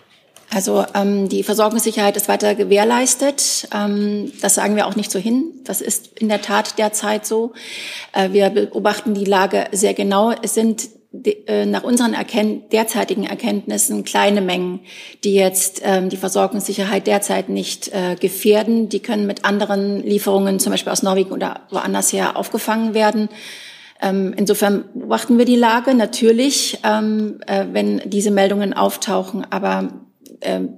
Also ähm, die Versorgungssicherheit ist weiter gewährleistet. Ähm, das sagen wir auch nicht so hin. Das ist in der Tat derzeit so. Äh, wir beobachten die Lage sehr genau. Es sind äh, nach unseren Erken derzeitigen Erkenntnissen kleine Mengen, die jetzt ähm, die Versorgungssicherheit derzeit nicht äh, gefährden. Die können mit anderen Lieferungen, zum Beispiel aus Norwegen oder woanders her, aufgefangen werden. Ähm, insofern beobachten wir die Lage natürlich, ähm, äh, wenn diese Meldungen auftauchen. Aber ähm,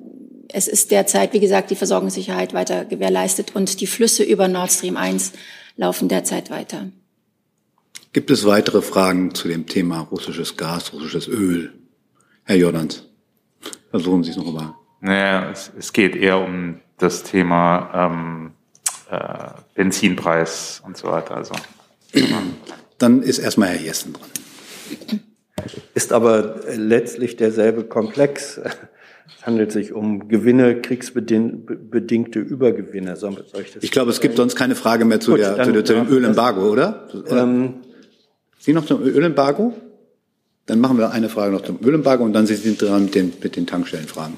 es ist derzeit, wie gesagt, die Versorgungssicherheit weiter gewährleistet und die Flüsse über Nord Stream 1 laufen derzeit weiter. Gibt es weitere Fragen zu dem Thema russisches Gas, russisches Öl? Herr Jordans, versuchen Sie es noch einmal. Naja, es, es geht eher um das Thema ähm, äh, Benzinpreis und so weiter. Also. Dann ist erstmal Herr Jessen dran. Ist aber letztlich derselbe Komplex. Es handelt sich um Gewinne, kriegsbedingte Übergewinne. Soll ich, das ich glaube, es gibt sonst keine Frage mehr zu, Gut, der, dann, zu, der, zu dem Ölembargo, oder? Ähm, Sie noch zum Ölembargo? Dann machen wir eine Frage noch zum Ölembargo und dann sind Sie dran mit den, mit den Tankstellenfragen.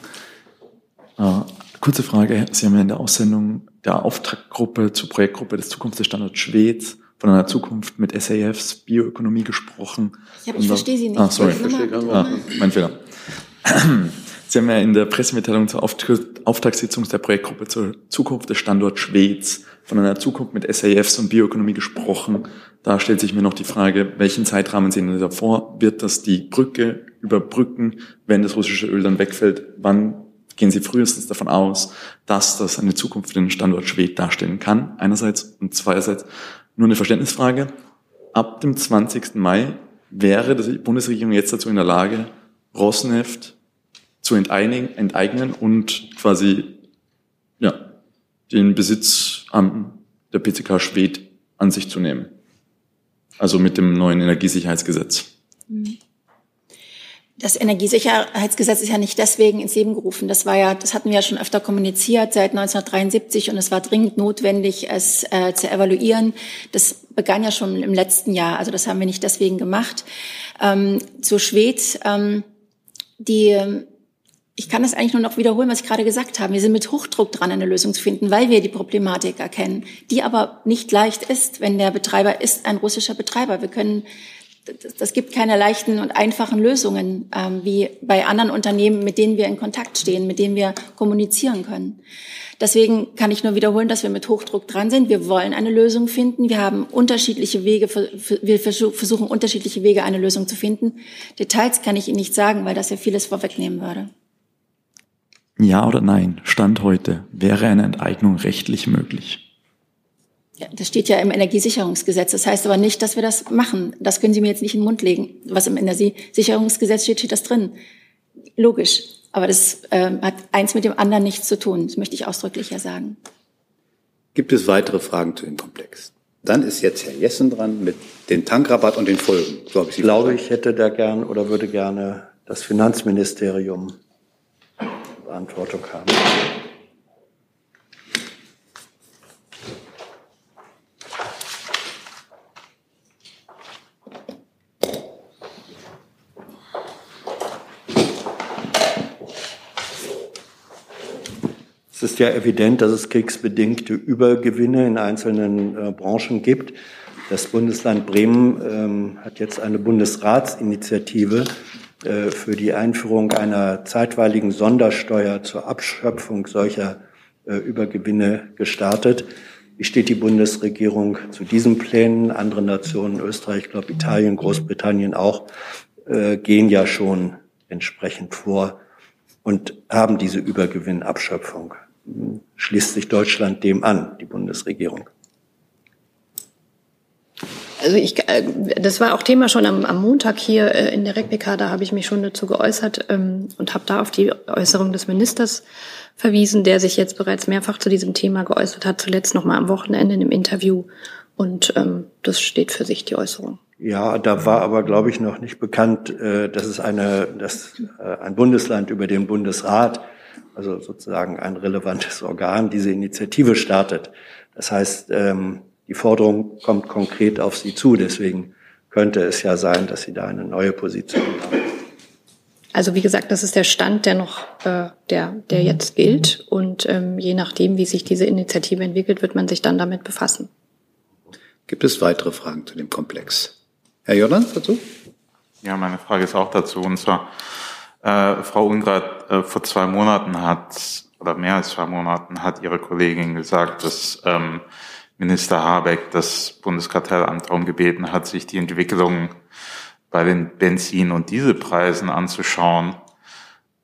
Ah, kurze Frage. Sie haben ja in der Aussendung der Auftraggruppe zur Projektgruppe des Zukunftsstandorts Schweds von einer Zukunft mit SAFs Bioökonomie gesprochen. Ja, ich verstehe Sie nicht. Ah, sorry. Ah, mein Fehler. Sie haben ja in der Pressemitteilung zur Auftragssitzung der Projektgruppe zur Zukunft des Standorts Schweds von einer Zukunft mit SAFs und Bioökonomie gesprochen. Da stellt sich mir noch die Frage, welchen Zeitrahmen sehen Sie davor? Wird das die Brücke überbrücken, wenn das russische Öl dann wegfällt? Wann gehen Sie frühestens davon aus, dass das eine Zukunft für den Standort Schwed darstellen kann? Einerseits und zweierseits nur eine Verständnisfrage. Ab dem 20. Mai wäre die Bundesregierung jetzt dazu in der Lage, Rosneft zu enteignen und quasi ja, den Besitz am der PCK Schwed an sich zu nehmen. Also mit dem neuen Energiesicherheitsgesetz. Das Energiesicherheitsgesetz ist ja nicht deswegen ins Leben gerufen. Das war ja, das hatten wir ja schon öfter kommuniziert seit 1973 und es war dringend notwendig, es äh, zu evaluieren. Das begann ja schon im letzten Jahr. Also das haben wir nicht deswegen gemacht. Ähm, zu Schwed, ähm, die ich kann das eigentlich nur noch wiederholen, was ich gerade gesagt habe. Wir sind mit Hochdruck dran, eine Lösung zu finden, weil wir die Problematik erkennen, die aber nicht leicht ist, wenn der Betreiber ist ein russischer Betreiber. Wir können, das gibt keine leichten und einfachen Lösungen, ähm, wie bei anderen Unternehmen, mit denen wir in Kontakt stehen, mit denen wir kommunizieren können. Deswegen kann ich nur wiederholen, dass wir mit Hochdruck dran sind. Wir wollen eine Lösung finden. Wir haben unterschiedliche Wege, wir versuchen unterschiedliche Wege, eine Lösung zu finden. Details kann ich Ihnen nicht sagen, weil das ja vieles vorwegnehmen würde. Ja oder nein, Stand heute, wäre eine Enteignung rechtlich möglich? Ja, das steht ja im Energiesicherungsgesetz. Das heißt aber nicht, dass wir das machen. Das können Sie mir jetzt nicht in den Mund legen. Was im Energiesicherungsgesetz steht, steht das drin. Logisch. Aber das äh, hat eins mit dem anderen nichts zu tun. Das möchte ich ausdrücklich ja sagen. Gibt es weitere Fragen zu dem Komplex? Dann ist jetzt Herr Jessen dran mit dem Tankrabatt und den Folgen. So ich, ich glaube, ich hätte da gern oder würde gerne das Finanzministerium Verantwortung haben. Es ist ja evident, dass es kriegsbedingte Übergewinne in einzelnen äh, Branchen gibt. Das Bundesland Bremen ähm, hat jetzt eine Bundesratsinitiative für die Einführung einer zeitweiligen Sondersteuer zur Abschöpfung solcher äh, Übergewinne gestartet. Wie steht die Bundesregierung zu diesen Plänen? Andere Nationen, Österreich, ich glaube Italien, Großbritannien auch, äh, gehen ja schon entsprechend vor und haben diese Übergewinnabschöpfung. Schließt sich Deutschland dem an, die Bundesregierung? Also ich, äh, das war auch Thema schon am, am Montag hier äh, in der RECPK, da habe ich mich schon dazu geäußert ähm, und habe da auf die Äußerung des Ministers verwiesen, der sich jetzt bereits mehrfach zu diesem Thema geäußert hat, zuletzt noch mal am Wochenende in einem Interview. Und ähm, das steht für sich, die Äußerung. Ja, da war aber, glaube ich, noch nicht bekannt, äh, dass es eine, dass äh, ein Bundesland über den Bundesrat, also sozusagen ein relevantes Organ, diese Initiative startet. Das heißt, ähm, die Forderung kommt konkret auf Sie zu. Deswegen könnte es ja sein, dass Sie da eine neue Position haben. also wie gesagt, das ist der Stand, der noch, äh, der, der jetzt gilt. Und ähm, je nachdem, wie sich diese Initiative entwickelt, wird man sich dann damit befassen. Gibt es weitere Fragen zu dem Komplex? Herr Jordan, dazu? Ja, meine Frage ist auch dazu. Und zwar, äh, Frau Ungrad, äh, vor zwei Monaten hat, oder mehr als zwei Monaten, hat Ihre Kollegin gesagt, dass ähm, Minister Habeck das Bundeskartellamt darum gebeten hat, sich die Entwicklung bei den Benzin- und Dieselpreisen anzuschauen.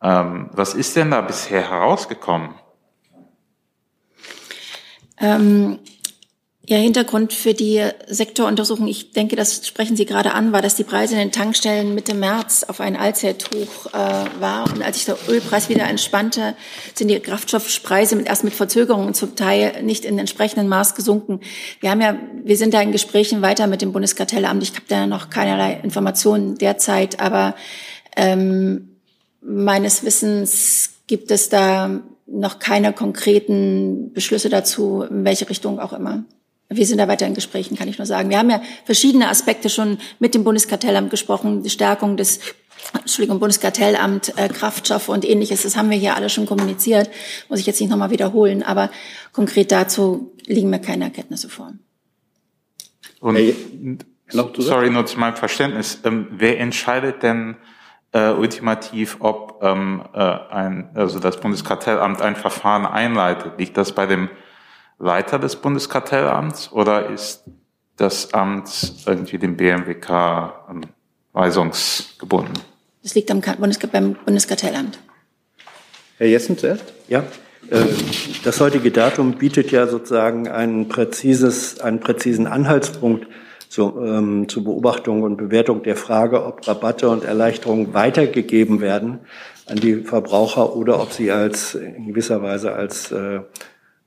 Ähm, was ist denn da bisher herausgekommen? Ähm, ja, Hintergrund für die Sektoruntersuchung, ich denke, das sprechen Sie gerade an, war, dass die Preise in den Tankstellen Mitte März auf ein Allzeithoch äh, war. Und als sich der Ölpreis wieder entspannte, sind die Kraftstoffpreise mit, erst mit Verzögerungen zum Teil nicht in entsprechendem Maß gesunken. Wir haben ja, wir sind da in Gesprächen weiter mit dem Bundeskartellamt. Ich habe da noch keinerlei Informationen derzeit, aber ähm, meines Wissens gibt es da noch keine konkreten Beschlüsse dazu, in welche Richtung auch immer. Wir sind da weiter in Gesprächen, kann ich nur sagen. Wir haben ja verschiedene Aspekte schon mit dem Bundeskartellamt gesprochen, die Stärkung des Entschuldigung, Bundeskartellamt, äh, Kraftstoffe und ähnliches. Das haben wir hier alle schon kommuniziert, muss ich jetzt nicht nochmal wiederholen, aber konkret dazu liegen mir keine Erkenntnisse vor. Und, sorry, nur zu meinem Verständnis. Ähm, wer entscheidet denn äh, ultimativ, ob ähm, äh, ein, also das Bundeskartellamt ein Verfahren einleitet? Liegt das bei dem Leiter des Bundeskartellamts oder ist das Amt irgendwie dem BMWK ähm, weisungsgebunden? Das liegt am beim Bundeskartellamt. Herr Jessen zuerst? Ja. Äh, das heutige Datum bietet ja sozusagen ein präzises, einen präzisen Anhaltspunkt zu, ähm, zur Beobachtung und Bewertung der Frage, ob Rabatte und Erleichterungen weitergegeben werden an die Verbraucher oder ob sie als in gewisser Weise als äh,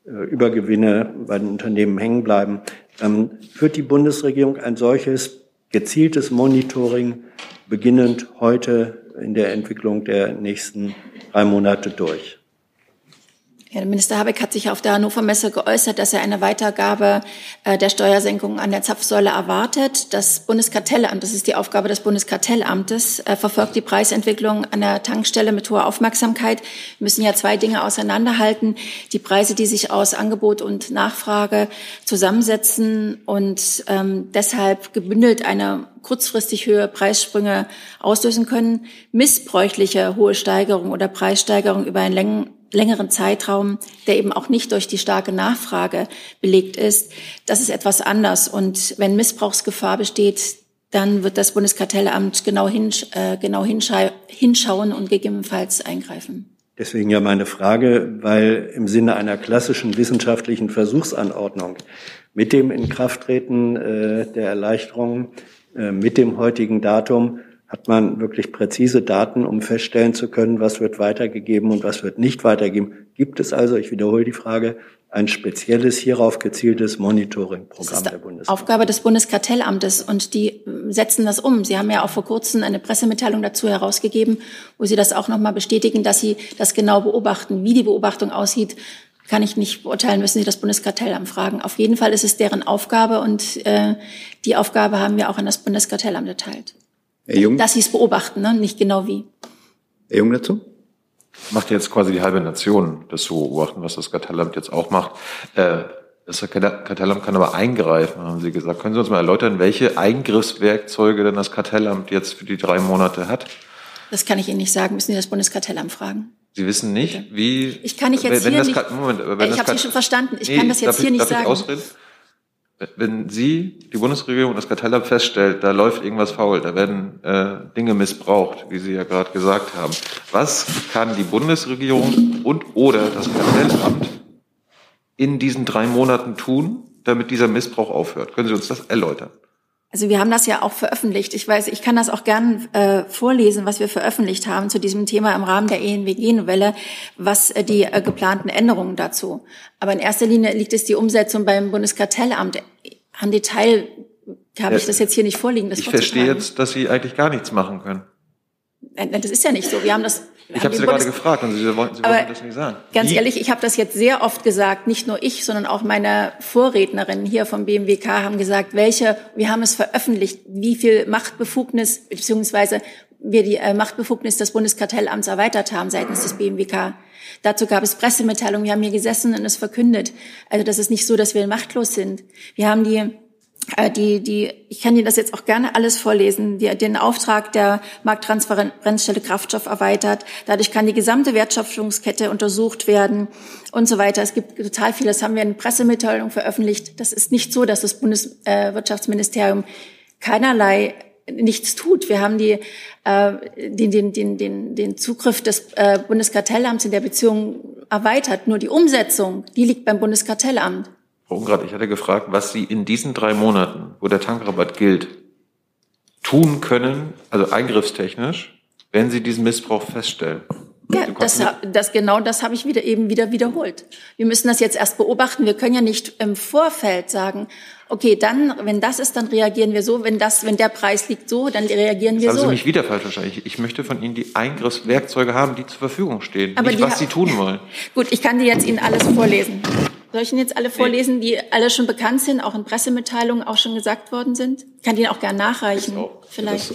Übergewinne bei den Unternehmen hängen bleiben. Ähm, führt die Bundesregierung ein solches gezieltes Monitoring beginnend heute in der Entwicklung der nächsten drei Monate durch? Ja, der Minister Habeck hat sich auf der Hannover Messe geäußert, dass er eine Weitergabe äh, der Steuersenkung an der Zapfsäule erwartet. Das Bundeskartellamt, das ist die Aufgabe des Bundeskartellamtes, äh, verfolgt die Preisentwicklung an der Tankstelle mit hoher Aufmerksamkeit. Wir müssen ja zwei Dinge auseinanderhalten. Die Preise, die sich aus Angebot und Nachfrage zusammensetzen und ähm, deshalb gebündelt eine kurzfristig höhere Preissprünge auslösen können. Missbräuchliche hohe Steigerung oder Preissteigerung über einen längeren Zeitraum, der eben auch nicht durch die starke Nachfrage belegt ist, das ist etwas anders. Und wenn Missbrauchsgefahr besteht, dann wird das Bundeskartellamt genau, hinsch äh, genau hinscha hinschauen und gegebenenfalls eingreifen. Deswegen ja meine Frage, weil im Sinne einer klassischen wissenschaftlichen Versuchsanordnung mit dem Inkrafttreten äh, der Erleichterung, äh, mit dem heutigen Datum hat man wirklich präzise Daten, um feststellen zu können, was wird weitergegeben und was wird nicht weitergegeben. Gibt es also, ich wiederhole die Frage, ein spezielles hierauf gezieltes Monitoring-Programm der Bundeswehr? Aufgabe des Bundeskartellamtes und die äh, setzen das um. Sie haben ja auch vor kurzem eine Pressemitteilung dazu herausgegeben, wo Sie das auch nochmal bestätigen, dass Sie das genau beobachten. Wie die Beobachtung aussieht, kann ich nicht beurteilen, müssen Sie das Bundeskartellamt fragen. Auf jeden Fall ist es deren Aufgabe und äh, die Aufgabe haben wir auch an das Bundeskartellamt erteilt. Herr Jung? Dass sie es beobachten, ne? nicht genau wie. Herr Jung dazu? Macht jetzt quasi die halbe Nation, das zu beobachten, was das Kartellamt jetzt auch macht. Äh, das Kartellamt kann aber eingreifen, haben Sie gesagt. Können Sie uns mal erläutern, welche Eingriffswerkzeuge denn das Kartellamt jetzt für die drei Monate hat? Das kann ich Ihnen nicht sagen, müssen Sie das Bundeskartellamt fragen. Sie wissen nicht, wie. Ich kann ich jetzt wenn hier das nicht. Moment, wenn ich habe Sie schon verstanden. Ich Nee, kann das jetzt darf hier ich, nicht darf sagen. Ich ausreden? Wenn Sie, die Bundesregierung, das Kartellamt feststellt, da läuft irgendwas faul, da werden äh, Dinge missbraucht, wie Sie ja gerade gesagt haben. Was kann die Bundesregierung und oder das Kartellamt in diesen drei Monaten tun, damit dieser Missbrauch aufhört? Können Sie uns das erläutern? Also wir haben das ja auch veröffentlicht. Ich weiß, ich kann das auch gern äh, vorlesen, was wir veröffentlicht haben zu diesem Thema im Rahmen der ENWG-Novelle, was äh, die äh, geplanten Änderungen dazu. Aber in erster Linie liegt es die Umsetzung beim Bundeskartellamt. An Detail habe ich das jetzt hier nicht vorliegen. Ich verstehe jetzt, dass Sie eigentlich gar nichts machen können. Das ist ja nicht so. Wir haben das. Ich habe Sie gerade gefragt und Sie wollten, Sie wollten das nicht sagen. Ganz Wie? ehrlich, ich habe das jetzt sehr oft gesagt, nicht nur ich, sondern auch meine Vorrednerinnen hier vom BMWK haben gesagt, welche, wir haben es veröffentlicht, wie viel Machtbefugnis beziehungsweise wir die äh, Machtbefugnis des Bundeskartellamts erweitert haben seitens des BMWK. Dazu gab es Pressemitteilungen. Wir haben hier gesessen und es verkündet. Also das ist nicht so, dass wir machtlos sind. Wir haben die die, die, ich kann Ihnen das jetzt auch gerne alles vorlesen, die, den Auftrag der Markttransparenzstelle Kraftstoff erweitert. Dadurch kann die gesamte Wertschöpfungskette untersucht werden und so weiter. Es gibt total viel, das haben wir in Pressemitteilung veröffentlicht. Das ist nicht so, dass das Bundeswirtschaftsministerium keinerlei nichts tut. Wir haben die, äh, den, den, den, den, den Zugriff des äh, Bundeskartellamts in der Beziehung erweitert. Nur die Umsetzung, die liegt beim Bundeskartellamt. Frau Ungrad, ich hatte gefragt, was Sie in diesen drei Monaten, wo der Tankrabatt gilt, tun können, also eingriffstechnisch, wenn Sie diesen Missbrauch feststellen. Ja, das, das, genau das habe ich wieder eben wieder wiederholt. Wir müssen das jetzt erst beobachten. Wir können ja nicht im Vorfeld sagen, okay, dann, wenn das ist, dann reagieren wir so. Wenn das, wenn der Preis liegt so, dann reagieren wir Jetzt haben so. Sie mich wieder falsch verstanden. Ich, ich möchte von Ihnen die Eingriffswerkzeuge haben, die zur Verfügung stehen. Aber nicht, was Sie tun wollen. Gut, ich kann dir jetzt Ihnen alles vorlesen. Soll ich Ihnen jetzt alle vorlesen, die alle schon bekannt sind, auch in Pressemitteilungen auch schon gesagt worden sind? Ich kann die Ihnen auch gerne nachreichen. Vielleicht.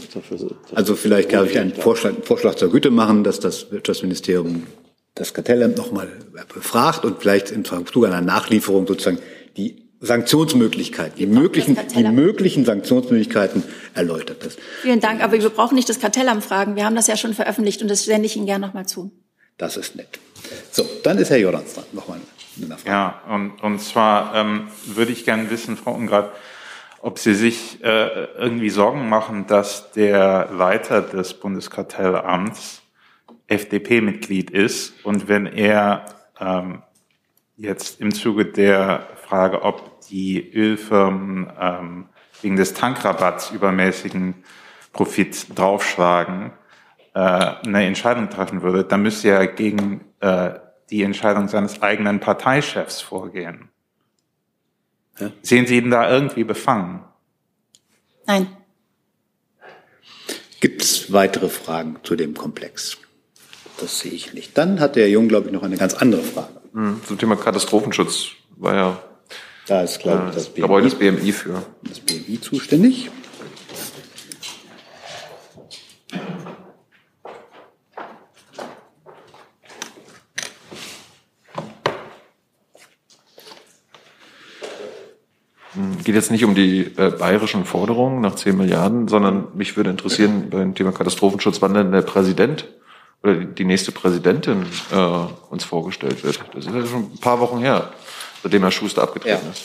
Also vielleicht kann ich einen Vorschlag, Vorschlag zur Güte machen, dass das Wirtschaftsministerium das Kartellamt nochmal befragt und vielleicht im Zuge einer Nachlieferung sozusagen die Sanktionsmöglichkeiten, die möglichen, die möglichen Sanktionsmöglichkeiten erläutert. Das, Vielen Dank, aber wir brauchen nicht das Kartellamt fragen. Wir haben das ja schon veröffentlicht und das sende ich Ihnen gerne nochmal zu. das ist nett. So, dann ist Herr Jordans dran. Nochmal eine Nachfrage. Ja, und, und zwar ähm, würde ich gerne wissen, Frau Ungrad, ob Sie sich äh, irgendwie Sorgen machen, dass der Leiter des Bundeskartellamts FDP-Mitglied ist und wenn er ähm, jetzt im Zuge der Frage, ob die Ölfirmen ähm, wegen des Tankrabatts übermäßigen Profit draufschlagen, äh, eine Entscheidung treffen würde, dann müsste er gegen äh, die Entscheidung seines eigenen Parteichefs vorgehen. Sehen Sie ihn da irgendwie befangen? Nein. Gibt es weitere Fragen zu dem Komplex? Das sehe ich nicht. Dann hat der Jung, glaube ich, noch eine ganz andere Frage. Hm, Zum Thema Katastrophenschutz war ja Da ist, glaube ich, äh, das das Gebäude des BMI für. das BMI zuständig. Geht jetzt nicht um die äh, bayerischen Forderungen nach 10 Milliarden, sondern mich würde interessieren beim Thema Katastrophenschutz, wann denn der Präsident oder die, nächste Präsidentin äh, uns vorgestellt wird. Das ist ja schon ein paar Wochen her, seitdem Herr Schuster abgetreten Ja. ist.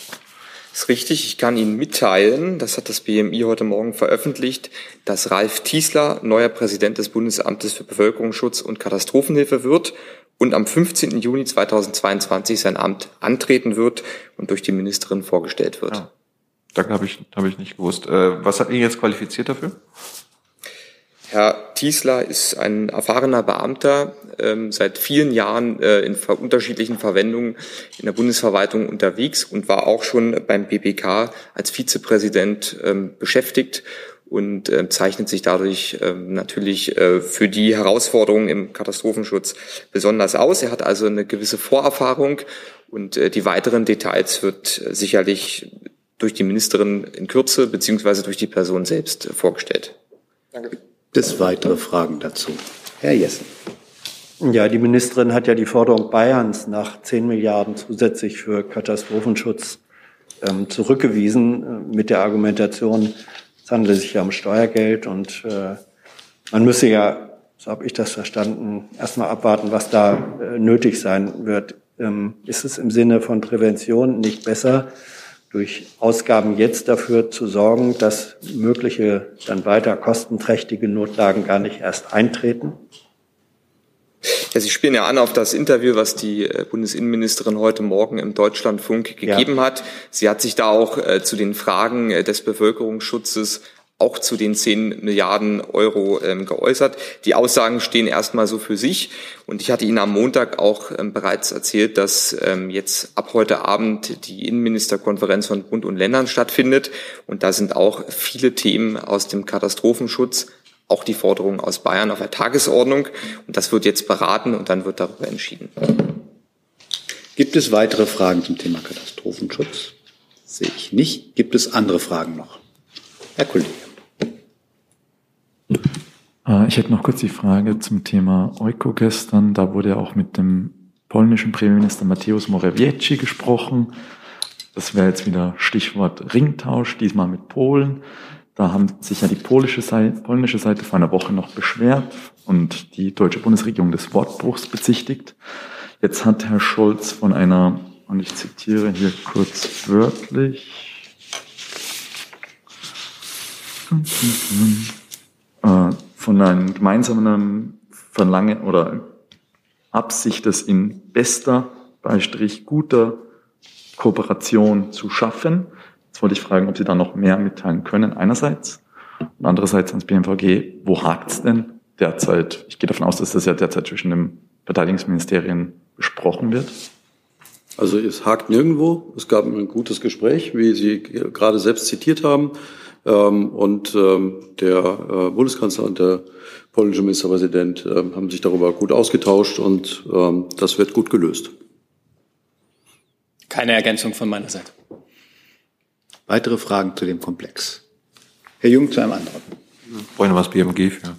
ist richtig. Ich kann Ihnen mitteilen, das hat das BMI heute Morgen veröffentlicht, dass Ralf Tiesler neuer Präsident des Bundesamtes für Bevölkerungsschutz und Katastrophenhilfe wird und am 15. Juni 2022 sein Amt antreten wird und durch die Ministerin vorgestellt wird. Danke, habe ich, habe ich nicht gewusst. Äh, was hat ihn jetzt qualifiziert dafür? Herr Tiesler ist ein erfahrener Beamter, ähm, seit vielen Jahren äh, in ver unterschiedlichen Verwendungen in der Bundesverwaltung unterwegs und war auch schon beim BBK als Vizepräsident ähm, beschäftigt und äh, zeichnet sich dadurch ähm, natürlich äh, für die Herausforderungen im Katastrophenschutz besonders aus. Er hat also eine gewisse Vorerfahrung und äh, die weiteren Details wird äh, sicherlich durch die Ministerin in Kürze beziehungsweise durch die Person selbst vorgestellt. Danke. Bis weitere Fragen dazu. Herr Jessen. Ja, die Ministerin hat ja die Forderung Bayerns nach 10 Milliarden zusätzlich für Katastrophenschutz ähm, zurückgewiesen äh, mit der Argumentation, es handele sich ja um Steuergeld und äh, man müsse ja, so habe ich das verstanden, erstmal abwarten, was da äh, nötig sein wird. Ähm, ist es im Sinne von Prävention nicht besser, durch Ausgaben jetzt dafür zu sorgen, dass mögliche dann weiter kostenträchtige Notlagen gar nicht erst eintreten? Ja, Sie spielen ja an auf das Interview, was die äh, Bundesinnenministerin heute Morgen im Deutschlandfunk gegeben hat. Sie hat sich da auch äh, zu den Fragen äh, des Bevölkerungsschutzes auch zu den 10 Milliarden Euro ähm, geäußert. Die Aussagen stehen erstmal so für sich. Und ich hatte Ihnen am Montag auch ähm, bereits erzählt, dass ähm, jetzt ab heute Abend die Innenministerkonferenz von Bund und Ländern stattfindet. Und da sind auch viele Themen aus dem Katastrophenschutz auch die Forderungen aus Bayern auf der Tagesordnung. Und das wird jetzt beraten und dann wird darüber entschieden. Gibt es weitere Fragen zum Thema Katastrophenschutz? Sehe ich nicht. Gibt es andere Fragen noch? Herr Kollege. Äh, ich hätte noch kurz die Frage zum Thema Euko gestern. Da wurde ja auch mit dem polnischen Premierminister Mateusz Morawiecki gesprochen. Das wäre jetzt wieder Stichwort Ringtausch, diesmal mit Polen. Da haben sich ja die polische Seite, polnische Seite vor einer Woche noch beschwert und die deutsche Bundesregierung des Wortbruchs bezichtigt. Jetzt hat Herr Scholz von einer, und ich zitiere hier kurz wörtlich, äh, von einem gemeinsamen Verlangen oder Absicht, es in bester, Beistrich guter Kooperation zu schaffen. Jetzt wollte ich fragen, ob Sie da noch mehr mitteilen können, einerseits. Und andererseits ans BMVG, wo hakt's denn derzeit? Ich gehe davon aus, dass das ja derzeit zwischen den Verteidigungsministerien besprochen wird. Also es hakt nirgendwo. Es gab ein gutes Gespräch, wie Sie gerade selbst zitiert haben. Ähm, und ähm, der äh, Bundeskanzler und der polnische Ministerpräsident ähm, haben sich darüber gut ausgetauscht und das wird gut gelöst. Keine Ergänzung von meiner Seite. Weitere Fragen zu dem Komplex? Herr Jung zu einem anderen. Wir was BMG für?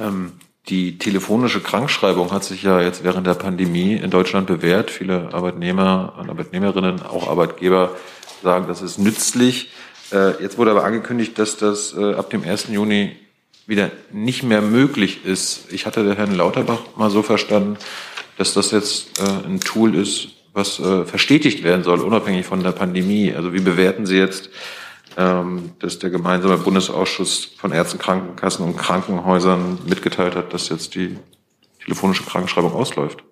Ähm, die telefonische Krankschreibung hat sich ja jetzt während der Pandemie in Deutschland bewährt. Viele Arbeitnehmer und Arbeitnehmerinnen, auch Arbeitgeber sagen, das ist nützlich. Äh, jetzt wurde aber angekündigt, dass das äh, ab dem 1. Juni wieder nicht mehr möglich ist. Ich hatte Herrn Lauterbach mal so verstanden, dass das jetzt äh, ein Tool ist, was verstetigt werden soll, unabhängig von der Pandemie. Also wie bewerten Sie jetzt dass der gemeinsame Bundesausschuss von Ärzten, Krankenkassen und Krankenhäusern mitgeteilt hat, dass jetzt die telefonische Krankenschreibung ausläuft.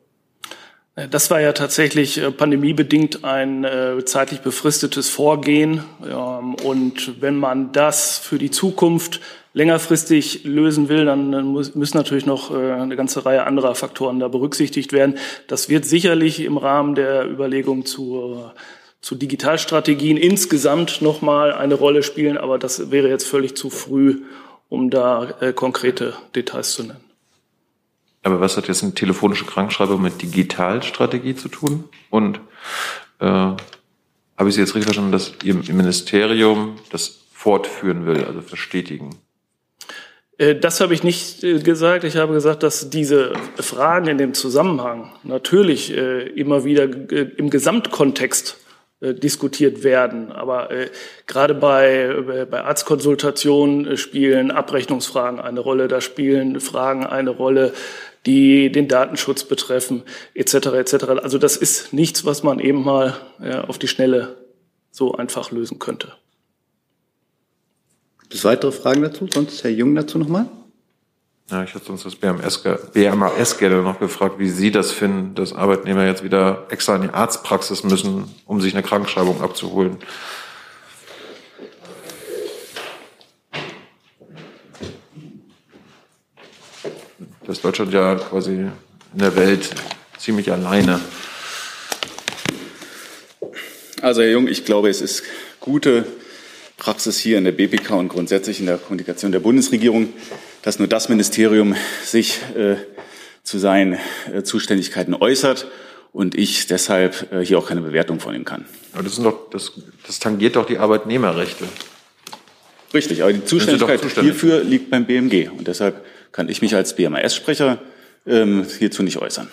Das war ja tatsächlich äh, pandemiebedingt ein äh, zeitlich befristetes Vorgehen. Ähm, und wenn man das für die Zukunft längerfristig lösen will, dann müssen natürlich noch äh, eine ganze Reihe anderer Faktoren da berücksichtigt werden. Das wird sicherlich im Rahmen der Überlegung zur zu Digitalstrategien insgesamt nochmal eine Rolle spielen, aber das wäre jetzt völlig zu früh, um da äh, konkrete Details zu nennen. Aber was hat jetzt eine telefonische Krankenschreibung mit Digitalstrategie zu tun? Und äh, habe ich Sie jetzt richtig verstanden, dass Ihr Ministerium das fortführen will, also verstetigen? Äh, das habe ich nicht äh, gesagt. Ich habe gesagt, dass diese Fragen in dem Zusammenhang natürlich äh, immer wieder im Gesamtkontext diskutiert werden. Aber äh, gerade bei, äh, bei Arztkonsultationen äh, spielen Abrechnungsfragen eine Rolle, da spielen Fragen eine Rolle, die den Datenschutz betreffen, etc. etc. Also das ist nichts, was man eben mal ja, auf die Schnelle so einfach lösen könnte. Gibt es weitere Fragen dazu? Sonst Herr Jung dazu nochmal? Ja, ich hätte uns das BMS, BMAS gerne noch gefragt, wie Sie das finden, dass Arbeitnehmer jetzt wieder extra in die Arztpraxis müssen, um sich eine Krankschreibung abzuholen. Das ist Deutschland ja quasi in der Welt ziemlich alleine. Also Herr Jung, ich glaube, es ist gute Praxis hier in der BPK und grundsätzlich in der Kommunikation der Bundesregierung, dass nur das Ministerium sich äh, zu seinen äh, Zuständigkeiten äußert und ich deshalb äh, hier auch keine Bewertung vornehmen kann. Aber das, sind doch, das, das tangiert doch die Arbeitnehmerrechte. Richtig, aber die Zuständigkeit hierfür liegt beim BMG und deshalb kann ich mich als BMAS-Sprecher ähm, hierzu nicht äußern.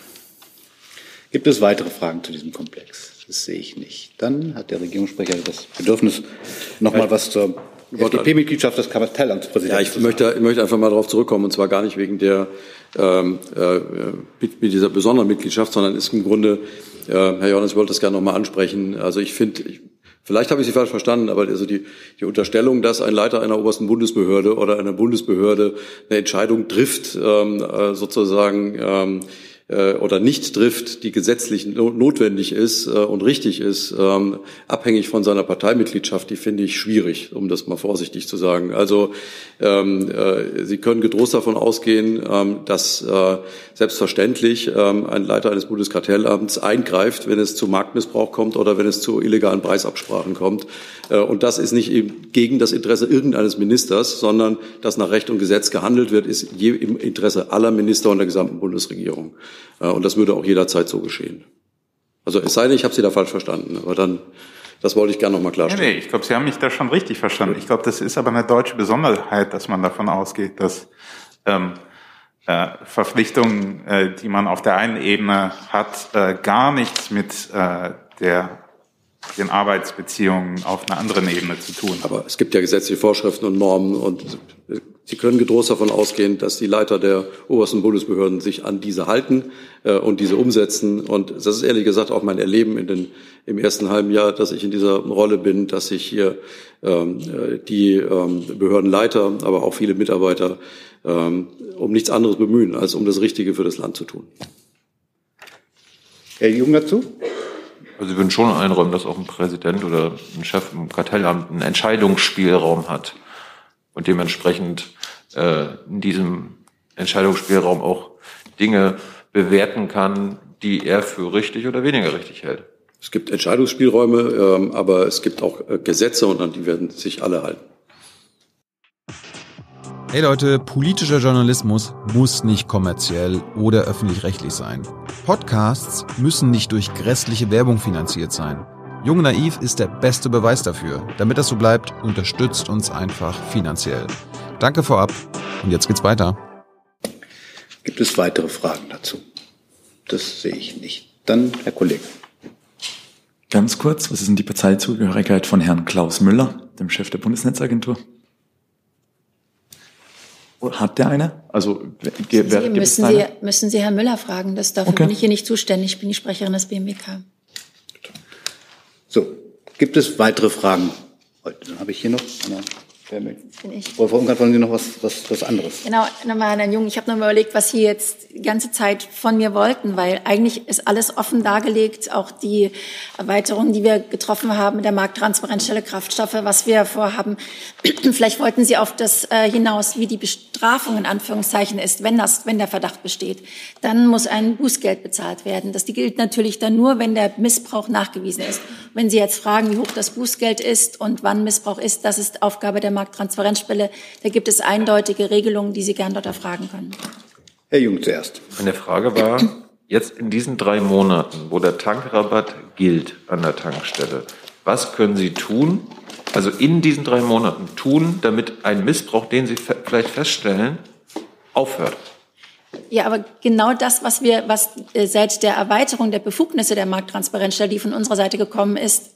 Gibt es weitere Fragen zu diesem Komplex? Das sehe ich nicht. Dann hat der Regierungssprecher das Bedürfnis, noch mal was zur FDP-Mitgliedschaft des Kartellamtspräsidenten. Ja, ich möchte, ich möchte einfach mal darauf zurückkommen, und zwar gar nicht wegen der ähm, äh, mit, mit dieser besonderen Mitgliedschaft, sondern ist im Grunde, äh, Herr Johannes, ich wollte das gerne noch mal ansprechen. Also ich finde, vielleicht habe ich Sie falsch verstanden, aber also die, die Unterstellung, dass ein Leiter einer obersten Bundesbehörde oder einer Bundesbehörde eine Entscheidung trifft, ähm, äh, sozusagen ähm, äh, oder nicht trifft, die gesetzlich notwendig ist äh, und richtig ist, ähm, abhängig von seiner Parteimitgliedschaft, die finde ich schwierig, um das mal vorsichtig zu sagen. Also ähm, äh, Sie können getrost davon ausgehen, ähm, dass selbstverständlich ein Leiter eines Bundeskartellamts eingreift, wenn es zu Marktmissbrauch kommt oder wenn es zu illegalen Preisabsprachen kommt. Und das ist nicht gegen das Interesse irgendeines Ministers, sondern dass nach Recht und Gesetz gehandelt wird, ist im Interesse aller Minister und der gesamten Bundesregierung. Äh, und das würde auch jederzeit so geschehen. Also es sei denn, ich habe Sie da falsch verstanden, aber dann das wollte ich gerne noch mal klarstellen. Nee, nee, ich glaube, Sie haben mich da schon richtig verstanden. Ich glaube, das ist aber eine deutsche Besonderheit, dass man davon ausgeht, dass ähm, äh, Verpflichtungen, äh, die man auf der einen Ebene hat, äh, gar nichts mit äh, der den Arbeitsbeziehungen auf einer anderen Ebene zu tun. Aber es gibt ja gesetzliche Vorschriften und Normen und Sie können getrost davon ausgehen, dass die Leiter der obersten Bundesbehörden sich an diese halten äh, und diese umsetzen. Und das ist ehrlich gesagt auch mein Erleben in den, im ersten halben Jahr, dass ich in dieser Rolle bin, dass sich hier ähm, äh, die ähm, Behördenleiter, aber auch viele Mitarbeiter ähm, um nichts anderes bemühen, als um das Richtige für das Land zu tun. Herr Jung dazu? Also Sie würden schon einräumen, dass auch ein Präsident oder ein Chef im Kartellamt einen Entscheidungsspielraum hat und dementsprechend äh, in diesem Entscheidungsspielraum auch Dinge bewerten kann, die er für richtig oder weniger richtig hält. Es gibt Entscheidungsspielräume, ähm, aber es gibt auch äh, Gesetze und an die werden sich alle halten. Hey Leute, politischer Journalismus muss nicht kommerziell oder öffentlich-rechtlich sein. Podcasts müssen nicht durch grässliche Werbung finanziert sein. Jung Naiv ist der beste Beweis dafür. Damit das so bleibt, unterstützt uns einfach finanziell. Danke vorab und jetzt geht's weiter. Gibt es weitere Fragen dazu? Das sehe ich nicht. Dann Herr Kollege. Ganz kurz, was ist denn die Parteizugehörigkeit von Herrn Klaus Müller, dem Chef der Bundesnetzagentur? Hat der eine? Also Sie müssen, Sie, müssen Sie Herrn Müller fragen. Das, dafür okay. bin ich hier nicht zuständig. Ich bin die Sprecherin des BMWK. So, gibt es weitere Fragen heute? Dann habe ich hier noch eine Bin ich. Frau Ungarn, wollen Sie noch was, was, was anderes? Genau, nochmal, Herr Jung, ich habe noch mal überlegt, was Sie jetzt die ganze Zeit von mir wollten, weil eigentlich ist alles offen dargelegt, auch die Erweiterungen, die wir getroffen haben mit der Markttransparenzstelle Kraftstoffe, was wir vorhaben. Vielleicht wollten Sie auf das äh, hinaus, wie die Bestrafung in Anführungszeichen ist, wenn, das, wenn der Verdacht besteht. Dann muss ein Bußgeld bezahlt werden. Das gilt natürlich dann nur, wenn der Missbrauch nachgewiesen ist. Wenn Sie jetzt fragen, wie hoch das Bußgeld ist und wann Missbrauch ist, das ist Aufgabe der Markttransparenzstelle. Da gibt es eindeutige Regelungen, die Sie gern dort erfragen können. Herr Jung zuerst. Meine Frage war, jetzt in diesen drei Monaten, wo der Tankrabatt gilt an der Tankstelle, was können Sie tun, also in diesen drei Monaten tun, damit ein Missbrauch, den Sie vielleicht feststellen, aufhört? Ja, aber genau das, was wir, was äh, seit der Erweiterung der Befugnisse der Markttransparenzstelle, die von unserer Seite gekommen ist,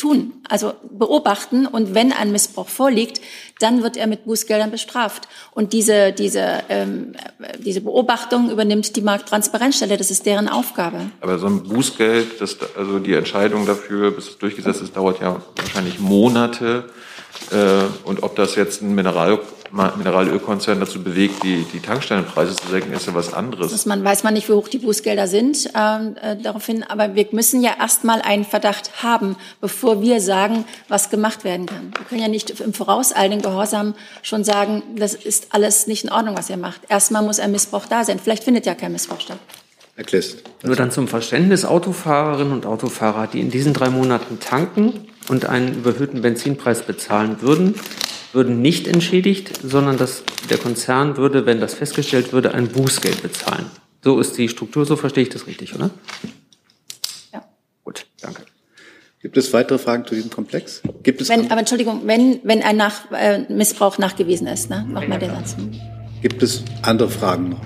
tun, also beobachten. Und wenn ein Missbrauch vorliegt, dann wird er mit Bußgeldern bestraft. Und diese, diese, ähm, diese Beobachtung übernimmt die Markttransparenzstelle. Das ist deren Aufgabe. Aber so ein Bußgeld, das, also die Entscheidung dafür, bis es durchgesetzt ist, dauert ja wahrscheinlich Monate. Äh, und ob das jetzt ein Mineral Mineralölkonzern dazu bewegt, die, die Tankstellenpreise zu senken, ist ja was anderes. Das man, weiß man nicht, wie hoch die Bußgelder sind ähm, äh, daraufhin, aber wir müssen ja erstmal einen Verdacht haben, bevor wir sagen, was gemacht werden kann. Wir können ja nicht im vorauseilenden Gehorsam schon sagen, das ist alles nicht in Ordnung, was ihr macht. Erstmal muss ein Missbrauch da sein. Vielleicht findet ja kein Missbrauch statt. Herr Klist. Nur dann zum Verständnis, Autofahrerinnen und Autofahrer, die in diesen drei Monaten tanken und einen überhöhten Benzinpreis bezahlen würden, würden nicht entschädigt, sondern dass der Konzern würde, wenn das festgestellt würde, ein Bußgeld bezahlen. So ist die Struktur, so verstehe ich das richtig, oder? Ja. Gut, danke. Gibt es weitere Fragen zu diesem Komplex? Gibt es wenn, aber Entschuldigung, wenn, wenn ein Nach, äh, Missbrauch nachgewiesen ist, ne? Nochmal den Satz. Gibt es andere Fragen noch?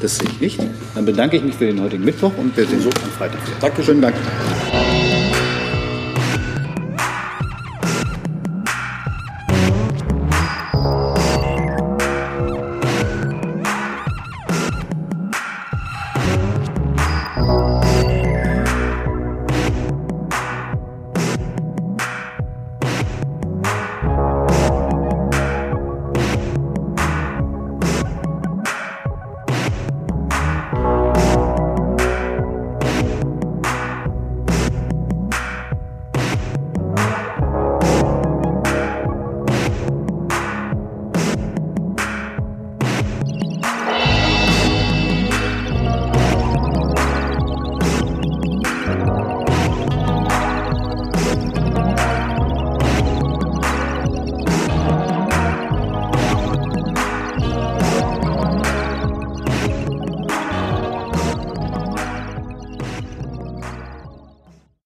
Das sehe ich nicht. Dann bedanke ich mich für den heutigen Mittwoch und wir sehen uns am Freitag wieder. Dankeschön. Danke.